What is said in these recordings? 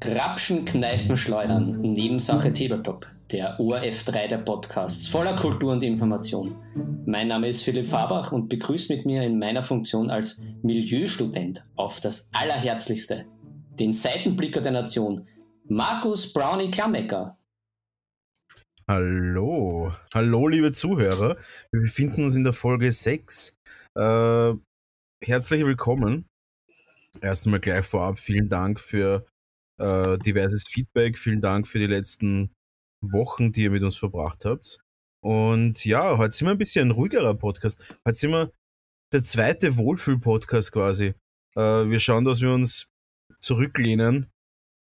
Grapschen, Kneifen, Schleudern, Nebensache Tabletop, der ORF3 der Podcasts, voller Kultur und Information. Mein Name ist Philipp Fabach und begrüßt mit mir in meiner Funktion als Milieustudent auf das Allerherzlichste den Seitenblicker der Nation, Markus Brownie Klammecker. Hallo, hallo liebe Zuhörer, wir befinden uns in der Folge 6. Äh, herzlich willkommen. Erst einmal gleich vorab vielen Dank für äh, diverses Feedback. Vielen Dank für die letzten Wochen, die ihr mit uns verbracht habt. Und ja, heute sind wir ein bisschen ein ruhigerer Podcast. Heute sind wir der zweite Wohlfühl-Podcast quasi. Äh, wir schauen, dass wir uns zurücklehnen,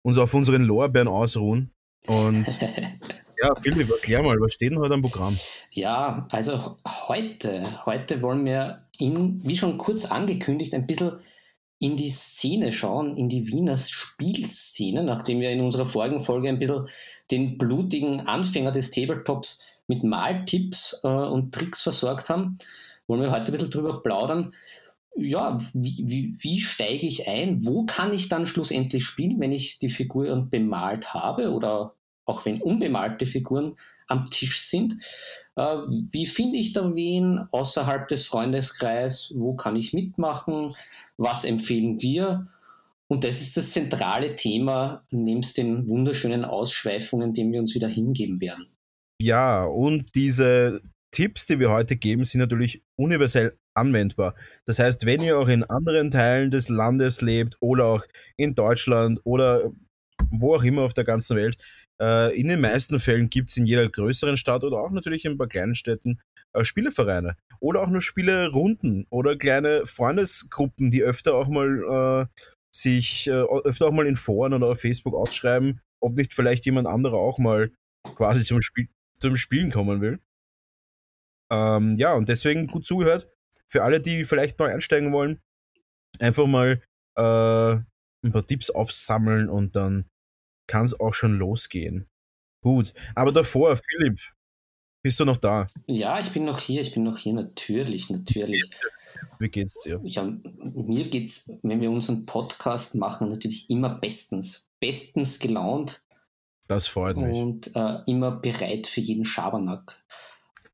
uns auf unseren Lorbeeren ausruhen. Und ja, Philipp, erklär mal, was steht denn heute am Programm? Ja, also heute, heute wollen wir in, wie schon kurz angekündigt, ein bisschen in die Szene schauen, in die Wiener Spielszene, nachdem wir in unserer vorigen Folge ein bisschen den blutigen Anfänger des Tabletops mit Maltipps äh, und Tricks versorgt haben, wollen wir heute ein bisschen drüber plaudern. Ja, wie, wie, wie steige ich ein? Wo kann ich dann schlussendlich spielen, wenn ich die Figuren bemalt habe oder auch wenn unbemalte Figuren am Tisch sind? Äh, wie finde ich da wen außerhalb des Freundeskreises? Wo kann ich mitmachen? Was empfehlen wir? Und das ist das zentrale Thema, nebst den wunderschönen Ausschweifungen, denen wir uns wieder hingeben werden. Ja, und diese Tipps, die wir heute geben, sind natürlich universell anwendbar. Das heißt, wenn ihr auch in anderen Teilen des Landes lebt oder auch in Deutschland oder wo auch immer auf der ganzen Welt, äh, in den meisten Fällen gibt es in jeder größeren Stadt oder auch natürlich in ein paar kleinen Städten äh, Spielevereine oder auch nur Spielerunden oder kleine Freundesgruppen, die öfter auch mal äh, sich äh, öfter auch mal in Foren oder auf Facebook ausschreiben, ob nicht vielleicht jemand anderer auch mal quasi zum, Spiel, zum Spielen kommen will. Ähm, ja, und deswegen gut zugehört. Für alle, die vielleicht neu einsteigen wollen, einfach mal äh, ein paar Tipps aufsammeln und dann kann es auch schon losgehen. Gut, aber davor, Philipp, bist du noch da? Ja, ich bin noch hier, ich bin noch hier, natürlich, natürlich. Wie geht's dir? Ja, mir geht's, wenn wir unseren Podcast machen, natürlich immer bestens. Bestens gelaunt. Das freut mich. Und äh, immer bereit für jeden Schabernack.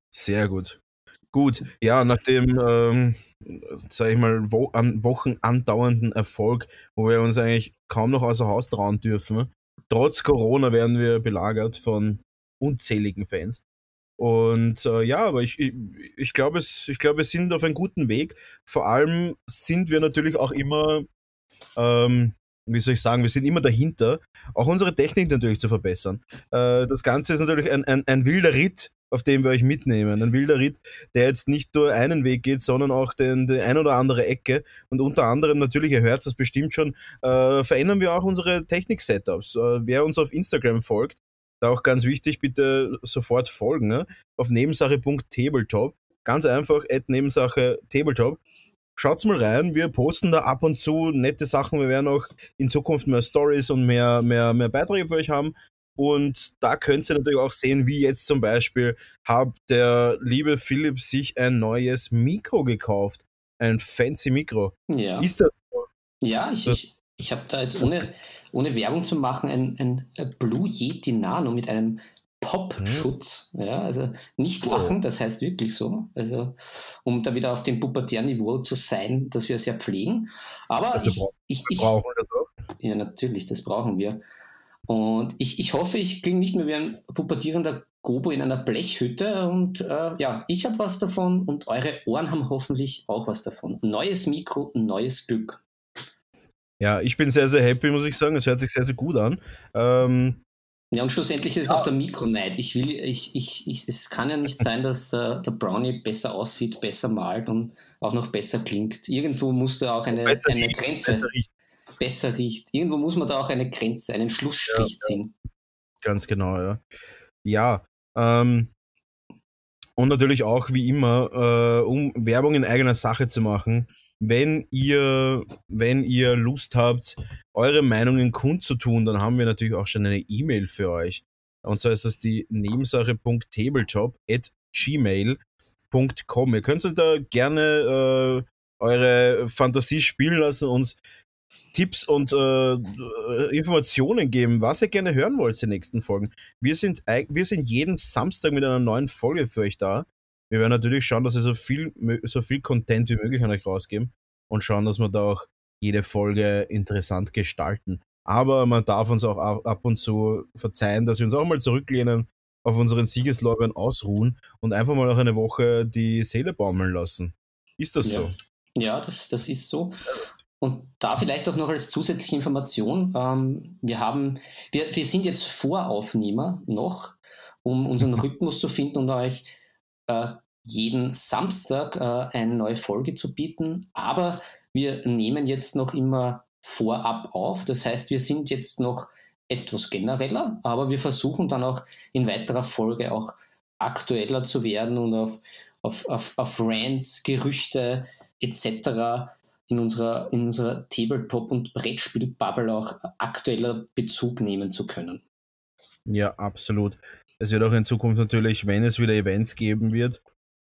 Sehr gut. Gut, ja, nach dem, ähm, sag ich mal, wo, an Wochen andauernden Erfolg, wo wir uns eigentlich kaum noch außer Haus trauen dürfen, trotz Corona werden wir belagert von unzähligen Fans. Und äh, ja, aber ich, ich, ich glaube, glaub, wir sind auf einem guten Weg. Vor allem sind wir natürlich auch immer, ähm, wie soll ich sagen, wir sind immer dahinter, auch unsere Technik natürlich zu verbessern. Äh, das Ganze ist natürlich ein, ein, ein wilder Ritt, auf dem wir euch mitnehmen. Ein wilder Ritt, der jetzt nicht nur einen Weg geht, sondern auch den, die ein oder andere Ecke. Und unter anderem, natürlich, ihr hört es bestimmt schon, äh, verändern wir auch unsere Technik-Setups. Äh, wer uns auf Instagram folgt, da auch ganz wichtig, bitte sofort folgen. Ne? Auf nebensache.tabletop. Ganz einfach, at Nebensache Tabletop. Schaut's mal rein, wir posten da ab und zu nette Sachen. Wir werden auch in Zukunft mehr Stories und mehr, mehr, mehr Beiträge für euch haben. Und da könnt ihr natürlich auch sehen, wie jetzt zum Beispiel hat der liebe Philipp sich ein neues Mikro gekauft. Ein fancy Mikro. Ja. Ist das so? Ja, ich, ich, ich habe da jetzt ohne, ohne Werbung zu machen ein, ein Blue Yeti Nano mit einem Pop-Schutz. Mhm. Ja, also nicht lachen, oh. das heißt wirklich so. Also, um da wieder auf dem pubertären Niveau zu sein, dass wir es ja pflegen. Aber also ich, ich, ich. Brauchen wir das auch? Ja, natürlich, das brauchen wir. Und ich, ich hoffe, ich klinge nicht mehr wie ein pubertierender Gobo in einer Blechhütte. Und äh, ja, ich habe was davon und eure Ohren haben hoffentlich auch was davon. Neues Mikro, neues Glück. Ja, ich bin sehr, sehr happy, muss ich sagen. Es hört sich sehr, sehr gut an. Ähm, ja, und schlussendlich ist es auch der Mikroneid. Ich will, ich, ich, ich, es kann ja nicht sein, dass der, der Brownie besser aussieht, besser malt und auch noch besser klingt. Irgendwo muss da auch eine, eine riecht, Grenze. Besser riecht. Irgendwo muss man da auch eine Grenze, einen Schlussstrich ja, ziehen. Ganz genau, ja. Ja, ähm, und natürlich auch wie immer, äh, um Werbung in eigener Sache zu machen, wenn ihr, wenn ihr Lust habt, eure Meinungen kundzutun, dann haben wir natürlich auch schon eine E-Mail für euch. Und zwar ist das die Nebensache.tabletop at gmail. Ihr könnt da gerne äh, eure Fantasie spielen lassen, uns Tipps und äh, Informationen geben, was ihr gerne hören wollt in den nächsten Folgen. Wir sind, wir sind jeden Samstag mit einer neuen Folge für euch da. Wir werden natürlich schauen, dass wir so viel, so viel Content wie möglich an euch rausgeben und schauen, dass wir da auch jede Folge interessant gestalten. Aber man darf uns auch ab und zu verzeihen, dass wir uns auch mal zurücklehnen, auf unseren Siegeslorbeeren ausruhen und einfach mal noch eine Woche die Seele baumeln lassen. Ist das ja. so? Ja, das, das ist so. Und da vielleicht auch noch als zusätzliche Information, ähm, wir haben, wir, wir sind jetzt Voraufnehmer noch, um unseren Rhythmus zu finden und euch äh, jeden Samstag äh, eine neue Folge zu bieten. Aber wir nehmen jetzt noch immer vorab auf. Das heißt, wir sind jetzt noch etwas genereller, aber wir versuchen dann auch in weiterer Folge auch aktueller zu werden und auf, auf, auf, auf Rants, Gerüchte etc. in unserer, in unserer Tabletop- und Brettspiel-Bubble auch aktueller Bezug nehmen zu können. Ja, absolut. Es wird auch in Zukunft natürlich, wenn es wieder Events geben wird,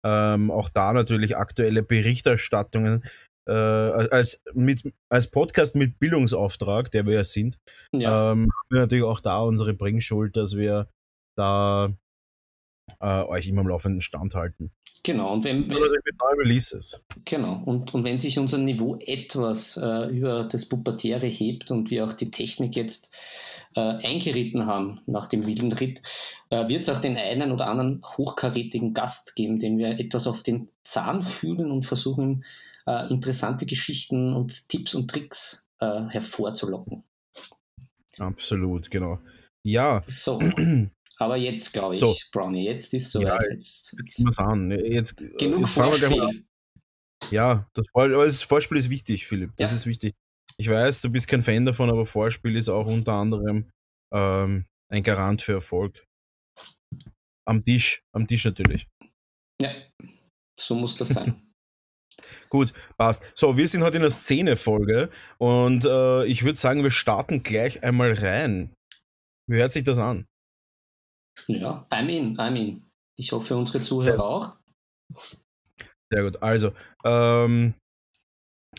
ähm, auch da natürlich aktuelle Berichterstattungen äh, als, mit, als Podcast mit Bildungsauftrag, der wir ja sind, ja. Ähm, natürlich auch da unsere Bringschuld, dass wir da äh, euch immer am laufenden Stand halten. Genau, und wenn, wenn mit neuen Releases. Genau, und, und wenn sich unser Niveau etwas äh, über das Pubertäre hebt und wir auch die Technik jetzt äh, eingeritten haben nach dem wilden Ritt, äh, wird es auch den einen oder anderen hochkarätigen Gast geben, den wir etwas auf den Zahn fühlen und versuchen, äh, interessante Geschichten und Tipps und Tricks äh, hervorzulocken. Absolut, genau. Ja. So. Aber jetzt glaube ich, so. Brownie, jetzt ist es soweit. Ja, jetzt jetzt wir an. Jetzt, Genug jetzt Vorspiel. Ja, das, das Vorspiel ist wichtig, Philipp. Das ja. ist wichtig. Ich weiß, du bist kein Fan davon, aber Vorspiel ist auch unter anderem ähm, ein Garant für Erfolg. Am Tisch, am Tisch natürlich. Ja, so muss das sein. Gut, passt. So, wir sind heute in der Szene-Folge und äh, ich würde sagen, wir starten gleich einmal rein. Wie hört sich das an? Ja, I'm in, I'm in. Ich hoffe, unsere Zuhörer Sehr. auch. Sehr gut. Also, ähm,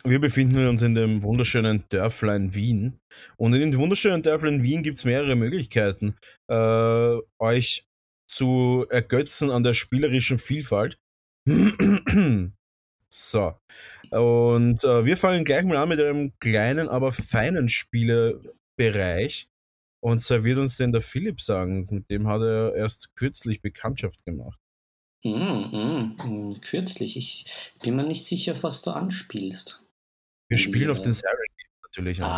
wir befinden uns in dem wunderschönen Dörflein Wien. Und in dem wunderschönen Dörflein Wien gibt es mehrere Möglichkeiten, äh, euch zu ergötzen an der spielerischen Vielfalt. So. Und äh, wir fangen gleich mal an mit einem kleinen, aber feinen Spielebereich. Und zwar wird uns denn der Philipp sagen, mit dem hat er erst kürzlich Bekanntschaft gemacht. Mm, mm, kürzlich. Ich bin mir nicht sicher, was du anspielst. Wir spielen auf den Siren natürlich. Ah,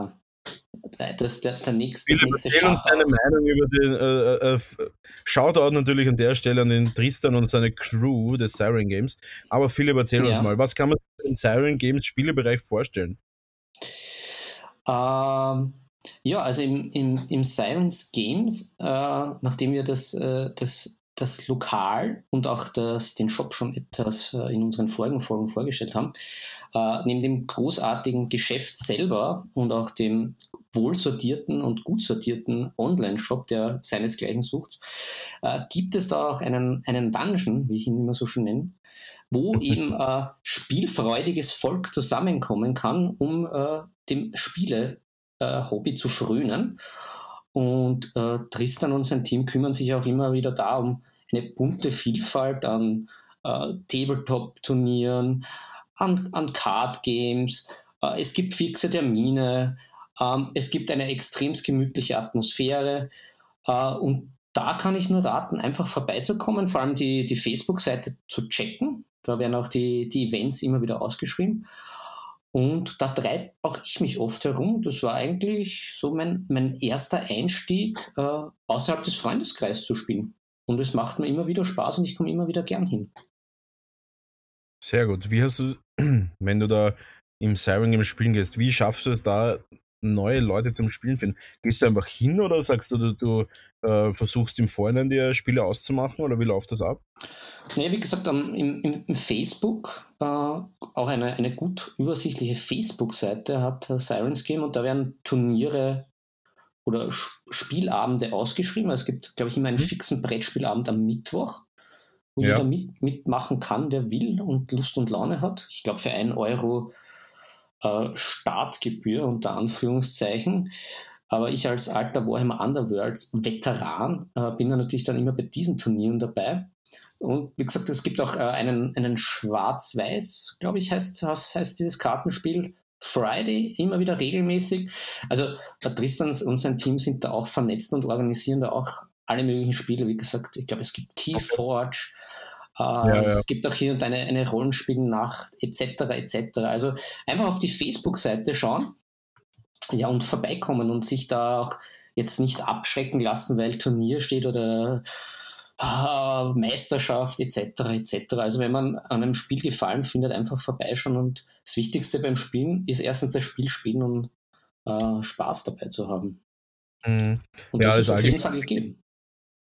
ah, das, der, der nächste, nächste Shoutout. uns deine Meinung über den äh, äh, äh, Shoutout natürlich an der Stelle an den Tristan und seine Crew des Siren Games. Aber Philipp, erzähl ja. uns mal, was kann man im Siren Games Spielebereich vorstellen? Ähm, ja, also im, im, im Sirens Games, äh, nachdem wir das, äh, das das Lokal und auch das, den Shop schon etwas äh, in unseren vorigen Folgen vorgestellt haben, äh, neben dem großartigen Geschäft selber und auch dem wohlsortierten und gut sortierten Online-Shop, der seinesgleichen sucht, äh, gibt es da auch einen, einen Dungeon, wie ich ihn immer so schön nenne, wo eben äh, spielfreudiges Volk zusammenkommen kann, um äh, dem Spiele-Hobby zu frönen. Und äh, Tristan und sein Team kümmern sich auch immer wieder darum, eine bunte Vielfalt an äh, Tabletop-Turnieren, an, an Card-Games. Äh, es gibt fixe Termine. Ähm, es gibt eine extrem gemütliche Atmosphäre. Äh, und da kann ich nur raten, einfach vorbeizukommen, vor allem die, die Facebook-Seite zu checken. Da werden auch die, die Events immer wieder ausgeschrieben. Und da treibe auch ich mich oft herum. Das war eigentlich so mein, mein erster Einstieg, äh, außerhalb des Freundeskreises zu spielen. Und es macht mir immer wieder Spaß und ich komme immer wieder gern hin. Sehr gut. Wie hast du, wenn du da im Siren Game spielen gehst, wie schaffst du es da, neue Leute zum Spielen finden? Gehst du einfach hin oder sagst du, du, du äh, versuchst im Vorhinein dir Spiele auszumachen oder wie läuft das ab? Nee, wie gesagt, um, im, im, Facebook, äh, auch eine, eine gut übersichtliche Facebook-Seite hat äh, Sirens Game und da werden Turniere oder Spielabende ausgeschrieben. Also es gibt, glaube ich, immer einen mhm. fixen Brettspielabend am Mittwoch. wo ja. jeder mit, mitmachen kann, der will und Lust und Laune hat. Ich glaube, für ein Euro äh, Startgebühr unter Anführungszeichen. Aber ich als alter Warhammer Underworlds Veteran äh, bin natürlich dann immer bei diesen Turnieren dabei. Und wie gesagt, es gibt auch äh, einen, einen Schwarz-Weiß, glaube ich, heißt, heißt dieses Kartenspiel. Friday immer wieder regelmäßig. Also Tristan und sein Team sind da auch vernetzt und organisieren da auch alle möglichen Spiele. Wie gesagt, ich glaube, es gibt Keyforge, ja, ja. es gibt auch hier und eine, eine Rollenspielnacht etc. etc. Also einfach auf die Facebook-Seite schauen ja, und vorbeikommen und sich da auch jetzt nicht abschrecken lassen, weil Turnier steht oder äh, Meisterschaft etc. etc. Also wenn man an einem Spiel gefallen findet, einfach vorbeischauen und das Wichtigste beim Spielen ist erstens das Spiel spielen und äh, Spaß dabei zu haben. Mhm. Und ja, das ist auf jeden Fall gegeben.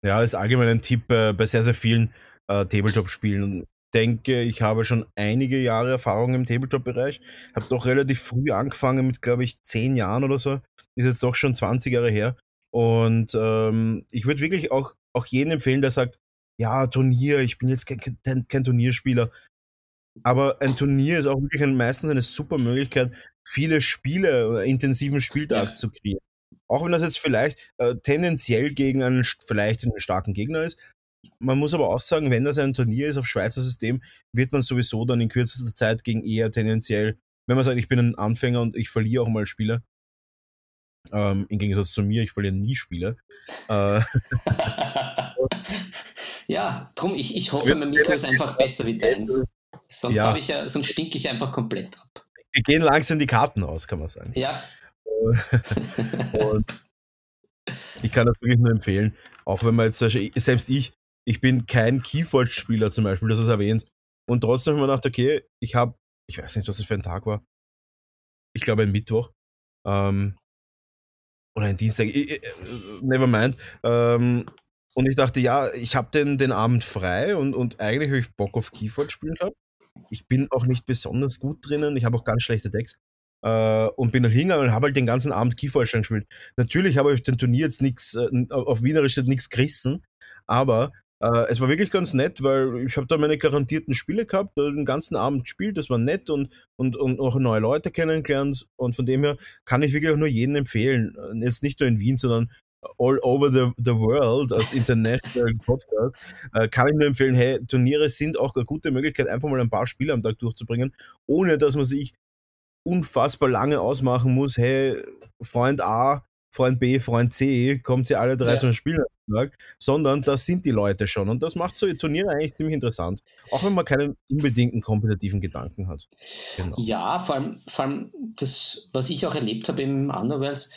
Ja, ist allgemein ein Tipp äh, bei sehr, sehr vielen äh, Tabletop-Spielen denke, ich habe schon einige Jahre Erfahrung im Tabletop-Bereich. Habe doch relativ früh angefangen mit, glaube ich, zehn Jahren oder so. Ist jetzt doch schon 20 Jahre her. Und ähm, ich würde wirklich auch, auch jeden empfehlen, der sagt, ja, Turnier, ich bin jetzt kein, kein, kein Turnierspieler. Aber ein Turnier ist auch wirklich ein, meistens eine super Möglichkeit, viele Spiele oder intensiven Spieltag ja. zu kriegen. Auch wenn das jetzt vielleicht äh, tendenziell gegen einen vielleicht einen starken Gegner ist, man muss aber auch sagen, wenn das ein Turnier ist auf Schweizer System, wird man sowieso dann in kürzester Zeit gegen eher tendenziell, wenn man sagt, ich bin ein Anfänger und ich verliere auch mal Spiele, ähm, im Gegensatz zu mir, ich verliere nie Spiele. Äh, ja, drum, ich, ich hoffe, mein Mikro ist einfach besser wie deins. Sonst, ja. ich ja, sonst stinke ich einfach komplett ab. Wir gehen langsam die Karten aus, kann man sagen. Ja. ich kann das wirklich nur empfehlen, auch wenn man jetzt, selbst ich, ich bin kein Keyforge-Spieler zum Beispiel, das ist erwähnt. Und trotzdem habe ich mir gedacht, okay, ich habe, ich weiß nicht, was das für ein Tag war. Ich glaube ein Mittwoch. Ähm, oder ein Dienstag, ich, never mind. Ähm, und ich dachte, ja, ich habe den, den Abend frei und, und eigentlich habe ich Bock auf Keyforge spielen gehabt. Ich bin auch nicht besonders gut drinnen, ich habe auch ganz schlechte Decks. Äh, und bin dann hingegangen und habe halt den ganzen Abend Keyforge gespielt. Natürlich habe ich den Turnier jetzt nichts, äh, auf Wienerisch nichts gerissen, aber äh, es war wirklich ganz nett, weil ich habe da meine garantierten Spiele gehabt, den ganzen Abend gespielt, das war nett und, und, und auch neue Leute kennengelernt. Und von dem her kann ich wirklich auch nur jedem empfehlen, äh, jetzt nicht nur in Wien, sondern all over the, the world als international Podcast, äh, kann ich nur empfehlen, hey, Turniere sind auch eine gute Möglichkeit, einfach mal ein paar Spiele am Tag durchzubringen, ohne dass man sich unfassbar lange ausmachen muss, hey, Freund A Freund B, Freund C, kommt sie alle drei ja. zum Spiel, sondern das sind die Leute schon. Und das macht so Turniere eigentlich ziemlich interessant. Auch wenn man keinen unbedingten kompetitiven Gedanken hat. Genau. Ja, vor allem, vor allem das, was ich auch erlebt habe im Underworlds,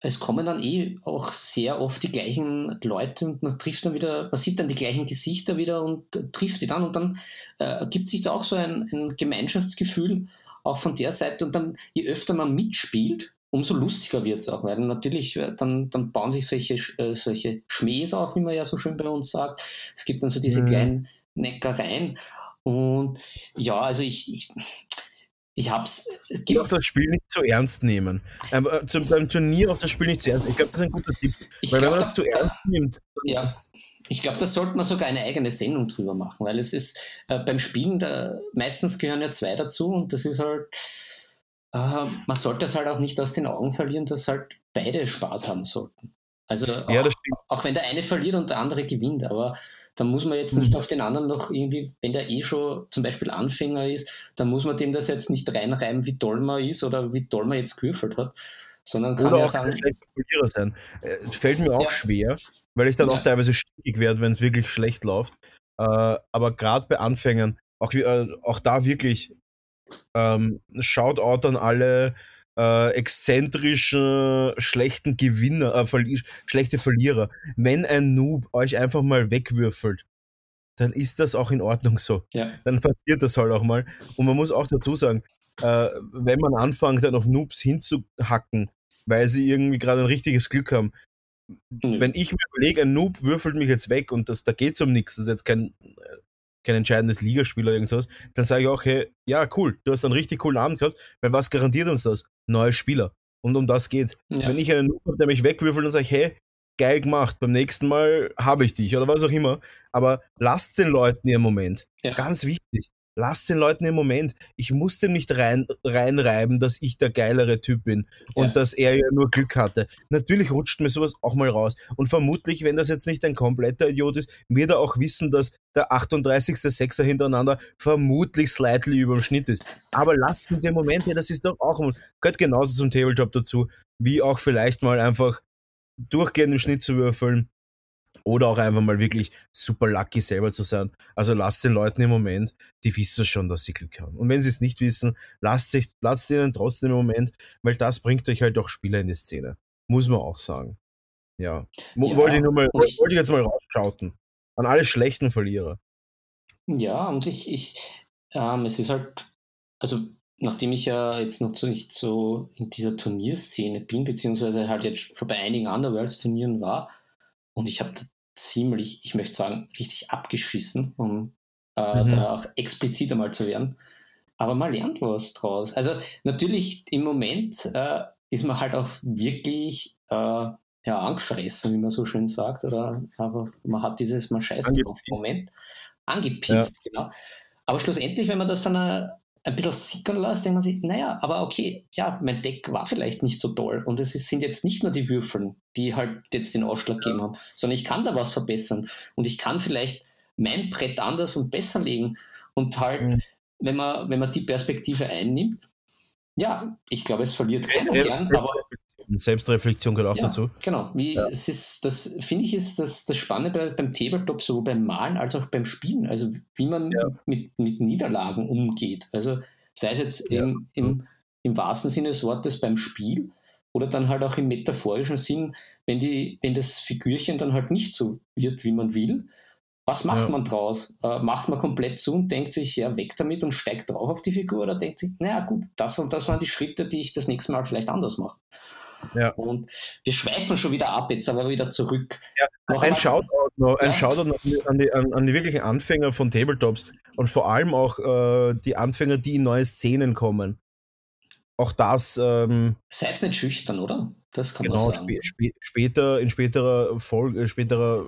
es kommen dann eh auch sehr oft die gleichen Leute und man trifft dann wieder, man sieht dann die gleichen Gesichter wieder und trifft die dann und dann äh, ergibt sich da auch so ein, ein Gemeinschaftsgefühl auch von der Seite und dann je öfter man mitspielt, umso lustiger wird es auch, weil natürlich äh, dann, dann bauen sich solche, äh, solche Schmähs auf, wie man ja so schön bei uns sagt. Es gibt dann so diese mhm. kleinen Neckereien. Und ja, also ich, ich, ich hab's. Ich darf das Spiel nicht zu ernst nehmen. Ähm, äh, zum, beim Turnier auch das Spiel nicht zu ernst. Ich glaube, das ist ein guter Tipp. Ich weil glaub, wenn man das da, zu ernst nimmt. Ja. Ich glaube, da sollte man sogar eine eigene Sendung drüber machen, weil es ist äh, beim Spielen, da, meistens gehören ja zwei dazu und das ist halt äh, man sollte es halt auch nicht aus den Augen verlieren, dass halt beide Spaß haben sollten. Also auch, ja, auch wenn der eine verliert und der andere gewinnt, aber da muss man jetzt nicht mhm. auf den anderen noch irgendwie, wenn der eh schon zum Beispiel Anfänger ist, dann muss man dem das jetzt nicht reinreiben, wie toll man ist oder wie toll man jetzt gewürfelt hat, sondern kann oder ja auch sagen. Verlierer sein. Äh, fällt mir auch ja. schwer, weil ich dann ja. auch teilweise stickig werde, wenn es wirklich schlecht läuft. Äh, aber gerade bei Anfängern, auch, äh, auch da wirklich ähm, Shoutout an alle äh, exzentrischen, schlechten Gewinner, äh, verli schlechte Verlierer. Wenn ein Noob euch einfach mal wegwürfelt, dann ist das auch in Ordnung so. Ja. Dann passiert das halt auch mal. Und man muss auch dazu sagen, äh, wenn man anfängt, dann auf Noobs hinzuhacken, weil sie irgendwie gerade ein richtiges Glück haben. Mhm. Wenn ich mir überlege, ein Noob würfelt mich jetzt weg und das, da geht es um nichts, das ist jetzt kein kein entscheidendes Ligaspiel oder irgendwas, dann sage ich auch, hey, ja, cool, du hast einen richtig coolen Abend gehabt, weil was garantiert uns das? Neue Spieler. Und um das geht's. Ja. Wenn ich einen Noob habe, der mich wegwürfelt, dann sage ich, hey, geil gemacht, beim nächsten Mal habe ich dich oder was auch immer. Aber lasst den Leuten ihren Moment. Ja. Ganz wichtig. Lasst den Leuten im Moment. Ich muss dem nicht rein, reinreiben, dass ich der geilere Typ bin und ja. dass er ja nur Glück hatte. Natürlich rutscht mir sowas auch mal raus. Und vermutlich, wenn das jetzt nicht ein kompletter Idiot ist, wird er auch wissen, dass der 38. Sechser hintereinander vermutlich slightly über dem Schnitt ist. Aber lasst ihn den Moment, ja, das ist doch auch, gehört genauso zum Tabletop dazu, wie auch vielleicht mal einfach durchgehend im Schnitt zu würfeln oder auch einfach mal wirklich super lucky selber zu sein. Also lasst den Leuten im Moment, die wissen schon, dass sie Glück haben. Und wenn sie es nicht wissen, lasst, sich, lasst ihnen trotzdem im Moment, weil das bringt euch halt auch Spieler in die Szene. Muss man auch sagen. Ja. ja wollte ich nur mal, ich, wollte ich jetzt mal rausschauten. An alle schlechten Verlierer. Ja, und ich, ich, ähm, es ist halt, also nachdem ich ja jetzt noch so nicht so in dieser Turnierszene bin, beziehungsweise halt jetzt schon bei einigen Underworlds-Turnieren war, und ich habe ziemlich, ich möchte sagen, richtig abgeschissen, um äh, mhm. da auch explizit einmal zu werden. Aber man lernt was draus. Also natürlich im Moment äh, ist man halt auch wirklich äh, ja, angefressen, wie man so schön sagt, oder einfach, man hat dieses, man scheißt drauf Moment. Angepisst, ja. genau. Aber schlussendlich, wenn man das dann äh, ein bisschen sickern lässt, denkt man sich, naja, aber okay, ja, mein Deck war vielleicht nicht so toll. Und es sind jetzt nicht nur die Würfeln, die halt jetzt den Ausschlag gegeben haben, sondern ich kann da was verbessern. Und ich kann vielleicht mein Brett anders und besser legen und halt, mhm. wenn man, wenn man die Perspektive einnimmt, ja, ich glaube, es verliert keiner gern, aber Selbstreflexion gehört auch ja, dazu. Genau, wie ja. es ist, das finde ich ist das, das Spannende beim Tabletop, sowohl beim Malen als auch beim Spielen, also wie man ja. mit, mit Niederlagen umgeht. Also sei es jetzt im, im, im wahrsten Sinne des Wortes beim Spiel oder dann halt auch im metaphorischen Sinn, wenn, die, wenn das Figürchen dann halt nicht so wird, wie man will. Was macht ja. man draus? Äh, macht man komplett zu und denkt sich, ja, weg damit und steigt drauf auf die Figur oder denkt sich, naja, gut, das und das waren die Schritte, die ich das nächste Mal vielleicht anders mache. Ja. Und wir schweifen schon wieder ab, jetzt aber wieder zurück. Ja, noch ein Shoutout, noch, ein ja. Shoutout an, die, an, an, die wirklichen Anfänger von Tabletops und vor allem auch äh, die Anfänger, die in neue Szenen kommen. Auch das. Ähm, Seid nicht schüchtern, oder? Das kann genau, man sagen. Sp sp später, in späterer Folge, äh, späterer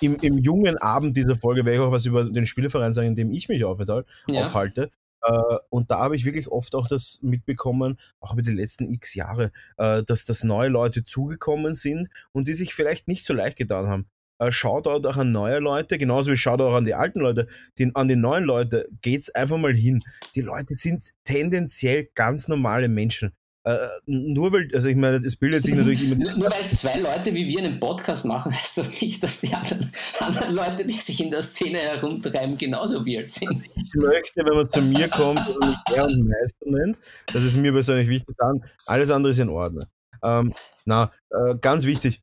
im, im jungen Abend dieser Folge werde ich auch was über den Spieleverein sagen, in dem ich mich aufhalte. Ja. aufhalte. Äh, und da habe ich wirklich oft auch das mitbekommen, auch über die letzten x Jahre, äh, dass das neue Leute zugekommen sind und die sich vielleicht nicht so leicht getan haben. Äh, Shoutout auch an neue Leute, genauso wie Shoutout auch an die alten Leute. Die, an die neuen Leute geht's einfach mal hin. Die Leute sind tendenziell ganz normale Menschen. Äh, nur weil, also ich meine, es bildet sich natürlich immer. nur, weil zwei Leute wie wir einen Podcast machen, heißt das nicht, dass die anderen, anderen Leute, die sich in der Szene herumtreiben, genauso wild sind. Ich möchte, wenn man zu mir kommt und mich Herr und Meister nennt, das ist mir persönlich wichtig, dann alles andere ist in Ordnung. Ähm, na, äh, ganz wichtig,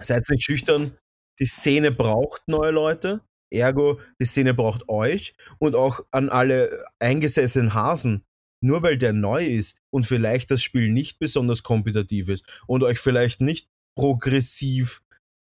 seid nicht schüchtern. Die Szene braucht neue Leute. Ergo, die Szene braucht euch und auch an alle eingesessenen Hasen nur weil der neu ist und vielleicht das Spiel nicht besonders kompetitiv ist und euch vielleicht nicht progressiv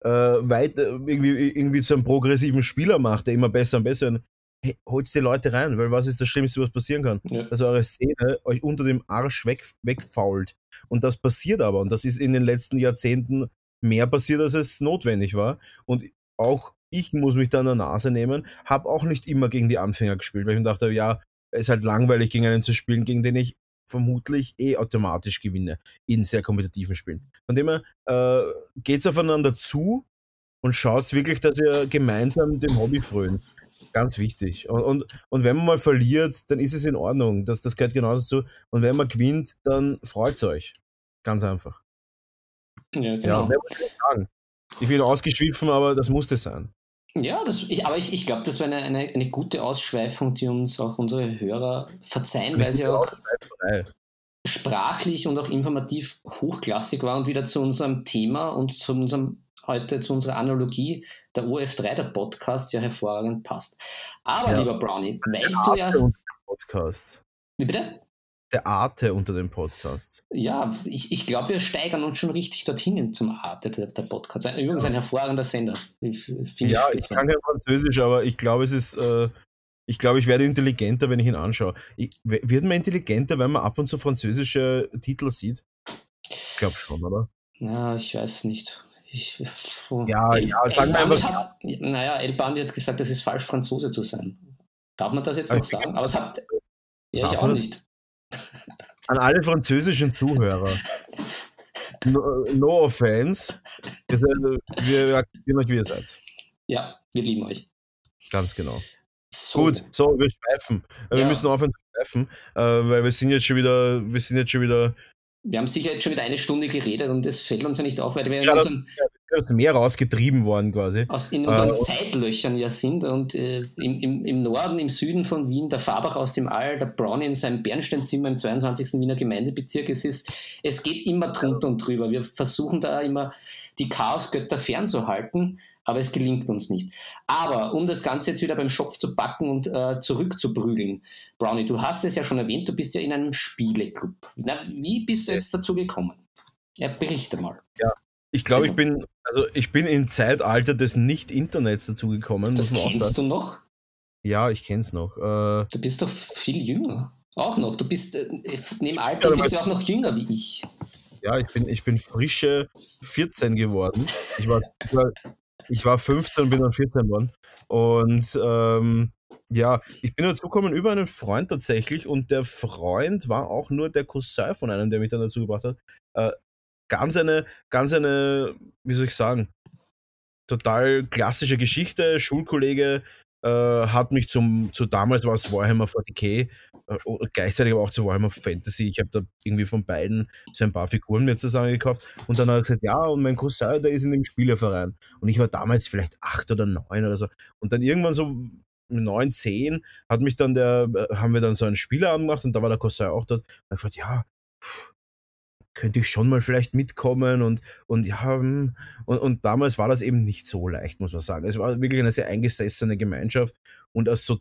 äh, weiter irgendwie, irgendwie zu einem progressiven Spieler macht, der immer besser und besser wird, hey, holt die Leute rein, weil was ist das Schlimmste, was passieren kann? Ja. Dass eure Szene euch unter dem Arsch weg, wegfault. Und das passiert aber. Und das ist in den letzten Jahrzehnten mehr passiert, als es notwendig war. Und auch ich muss mich da an der Nase nehmen, habe auch nicht immer gegen die Anfänger gespielt, weil ich mir dachte, ja, es ist halt langweilig, gegen einen zu spielen, gegen den ich vermutlich eh automatisch gewinne in sehr kompetitiven Spielen. Von dem her äh, geht's aufeinander zu und schaut wirklich, dass ihr gemeinsam dem Hobby frönt. Ganz wichtig. Und, und, und, wenn man mal verliert, dann ist es in Ordnung. Das, das gehört genauso zu. Und wenn man gewinnt, dann freut's euch. Ganz einfach. Ja, genau. Ja, ich bin ausgeschwiffen, aber das musste sein. Ja, das, ich, aber ich, ich glaube, das wäre eine, eine, eine, gute Ausschweifung, die uns auch unsere Hörer verzeihen, weil sie auch sprachlich und auch informativ hochklassig war und wieder zu unserem Thema und zu unserem heute zu unserer Analogie der OF3 der Podcast ja hervorragend passt. Aber ja. lieber Brownie, weißt du ja. Podcast. Wie bitte? Der Arte unter den Podcasts. Ja, ich, ich glaube, wir steigern uns schon richtig dorthin zum Arte der, der Podcast. Übrigens ein hervorragender Sender. Ich, ja, ich, kann kein Französisch, aber ich glaube, es ist. Äh, ich glaube, ich werde intelligenter, wenn ich ihn anschaue. Ich, wird man intelligenter, wenn man ab und zu französische Titel sieht? Ich glaube schon, oder? Ja, ich weiß nicht. Ich, ja, El, ja, sagen wir einfach. Hat, naja, El Bandi hat gesagt, es ist falsch, Franzose zu sein. Darf man das jetzt noch sagen? Aber es hat. Ja, ich auch nicht. An alle französischen Zuhörer. No, no offense. Wir akzeptieren euch, wie ihr seid. Ja, wir lieben euch. Ganz genau. So. Gut, so, wir schweifen. Ja. Wir müssen aufhören zu schweifen, äh, weil wir sind jetzt schon wieder, wir sind jetzt schon wieder wir haben sicher jetzt schon wieder eine Stunde geredet und das fällt uns ja nicht auf, weil wir ja, in unseren, aus Meer rausgetrieben worden quasi. Aus, in unseren äh, Zeitlöchern ja sind und äh, im, im, im Norden, im Süden von Wien, der Fabach aus dem All, der Brownie in seinem Bernsteinzimmer im 22. Wiener Gemeindebezirk. Es, ist, es geht immer drunter und drüber. Wir versuchen da immer die Chaosgötter fernzuhalten aber es gelingt uns nicht. Aber um das Ganze jetzt wieder beim Schopf zu backen und äh, zurückzuprügeln, Brownie, du hast es ja schon erwähnt, du bist ja in einem Spieleclub. Na, wie bist du jetzt dazu gekommen? Ja, berichte mal. Ja, ich glaube, ich bin, also ich bin im Zeitalter des Nicht-Internets dazu gekommen. Das kennst du noch? Ja, ich kenn's noch. Äh, du bist doch viel jünger. Auch noch. Du bist äh, neben Alter bist du auch noch jünger wie ich. Ja, ich bin, ich bin frische 14 geworden. Ich war, ich war ich war 15 und bin dann 14 geworden. Und ähm, ja, ich bin dazu gekommen über einen Freund tatsächlich und der Freund war auch nur der Cousin von einem, der mich dann dazu gebracht hat. Äh, ganz eine, ganz eine, wie soll ich sagen, total klassische Geschichte. Schulkollege äh, hat mich zum, zu damals war es Warhammer 40k, äh, gleichzeitig aber auch zu Warhammer Fantasy. Ich habe da irgendwie von beiden so ein paar Figuren mir zusammengekauft und dann hat er gesagt, ja, und mein Cousin, der ist in dem Spielerverein. Und ich war damals vielleicht acht oder neun oder so. Und dann irgendwann so neun, zehn hat mich dann der, äh, haben wir dann so einen Spieler angemacht und da war der Cousin auch dort. Und ich gesagt, ja, pff, könnte ich schon mal vielleicht mitkommen und, und ja, hm, und, und damals war das eben nicht so leicht, muss man sagen. Es war wirklich eine sehr eingesessene Gemeinschaft und als so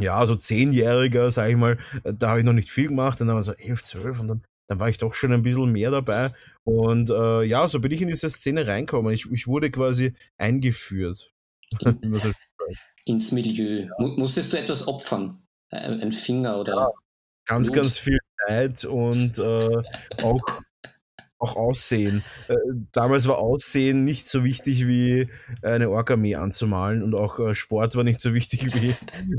ja, so Zehnjähriger, sag ich mal, äh, da habe ich noch nicht viel gemacht, und dann war so elf, zwölf und dann, dann war ich doch schon ein bisschen mehr dabei. Und äh, ja, so bin ich in diese Szene reinkommen. Ich, ich wurde quasi eingeführt. Ins Milieu. Ja. Musstest du etwas opfern? Ein Finger oder? Ja, ganz, ganz viel Zeit und äh, auch, auch Aussehen. Äh, damals war Aussehen nicht so wichtig wie eine Ork-Armee anzumalen und auch äh, Sport war nicht so wichtig wie,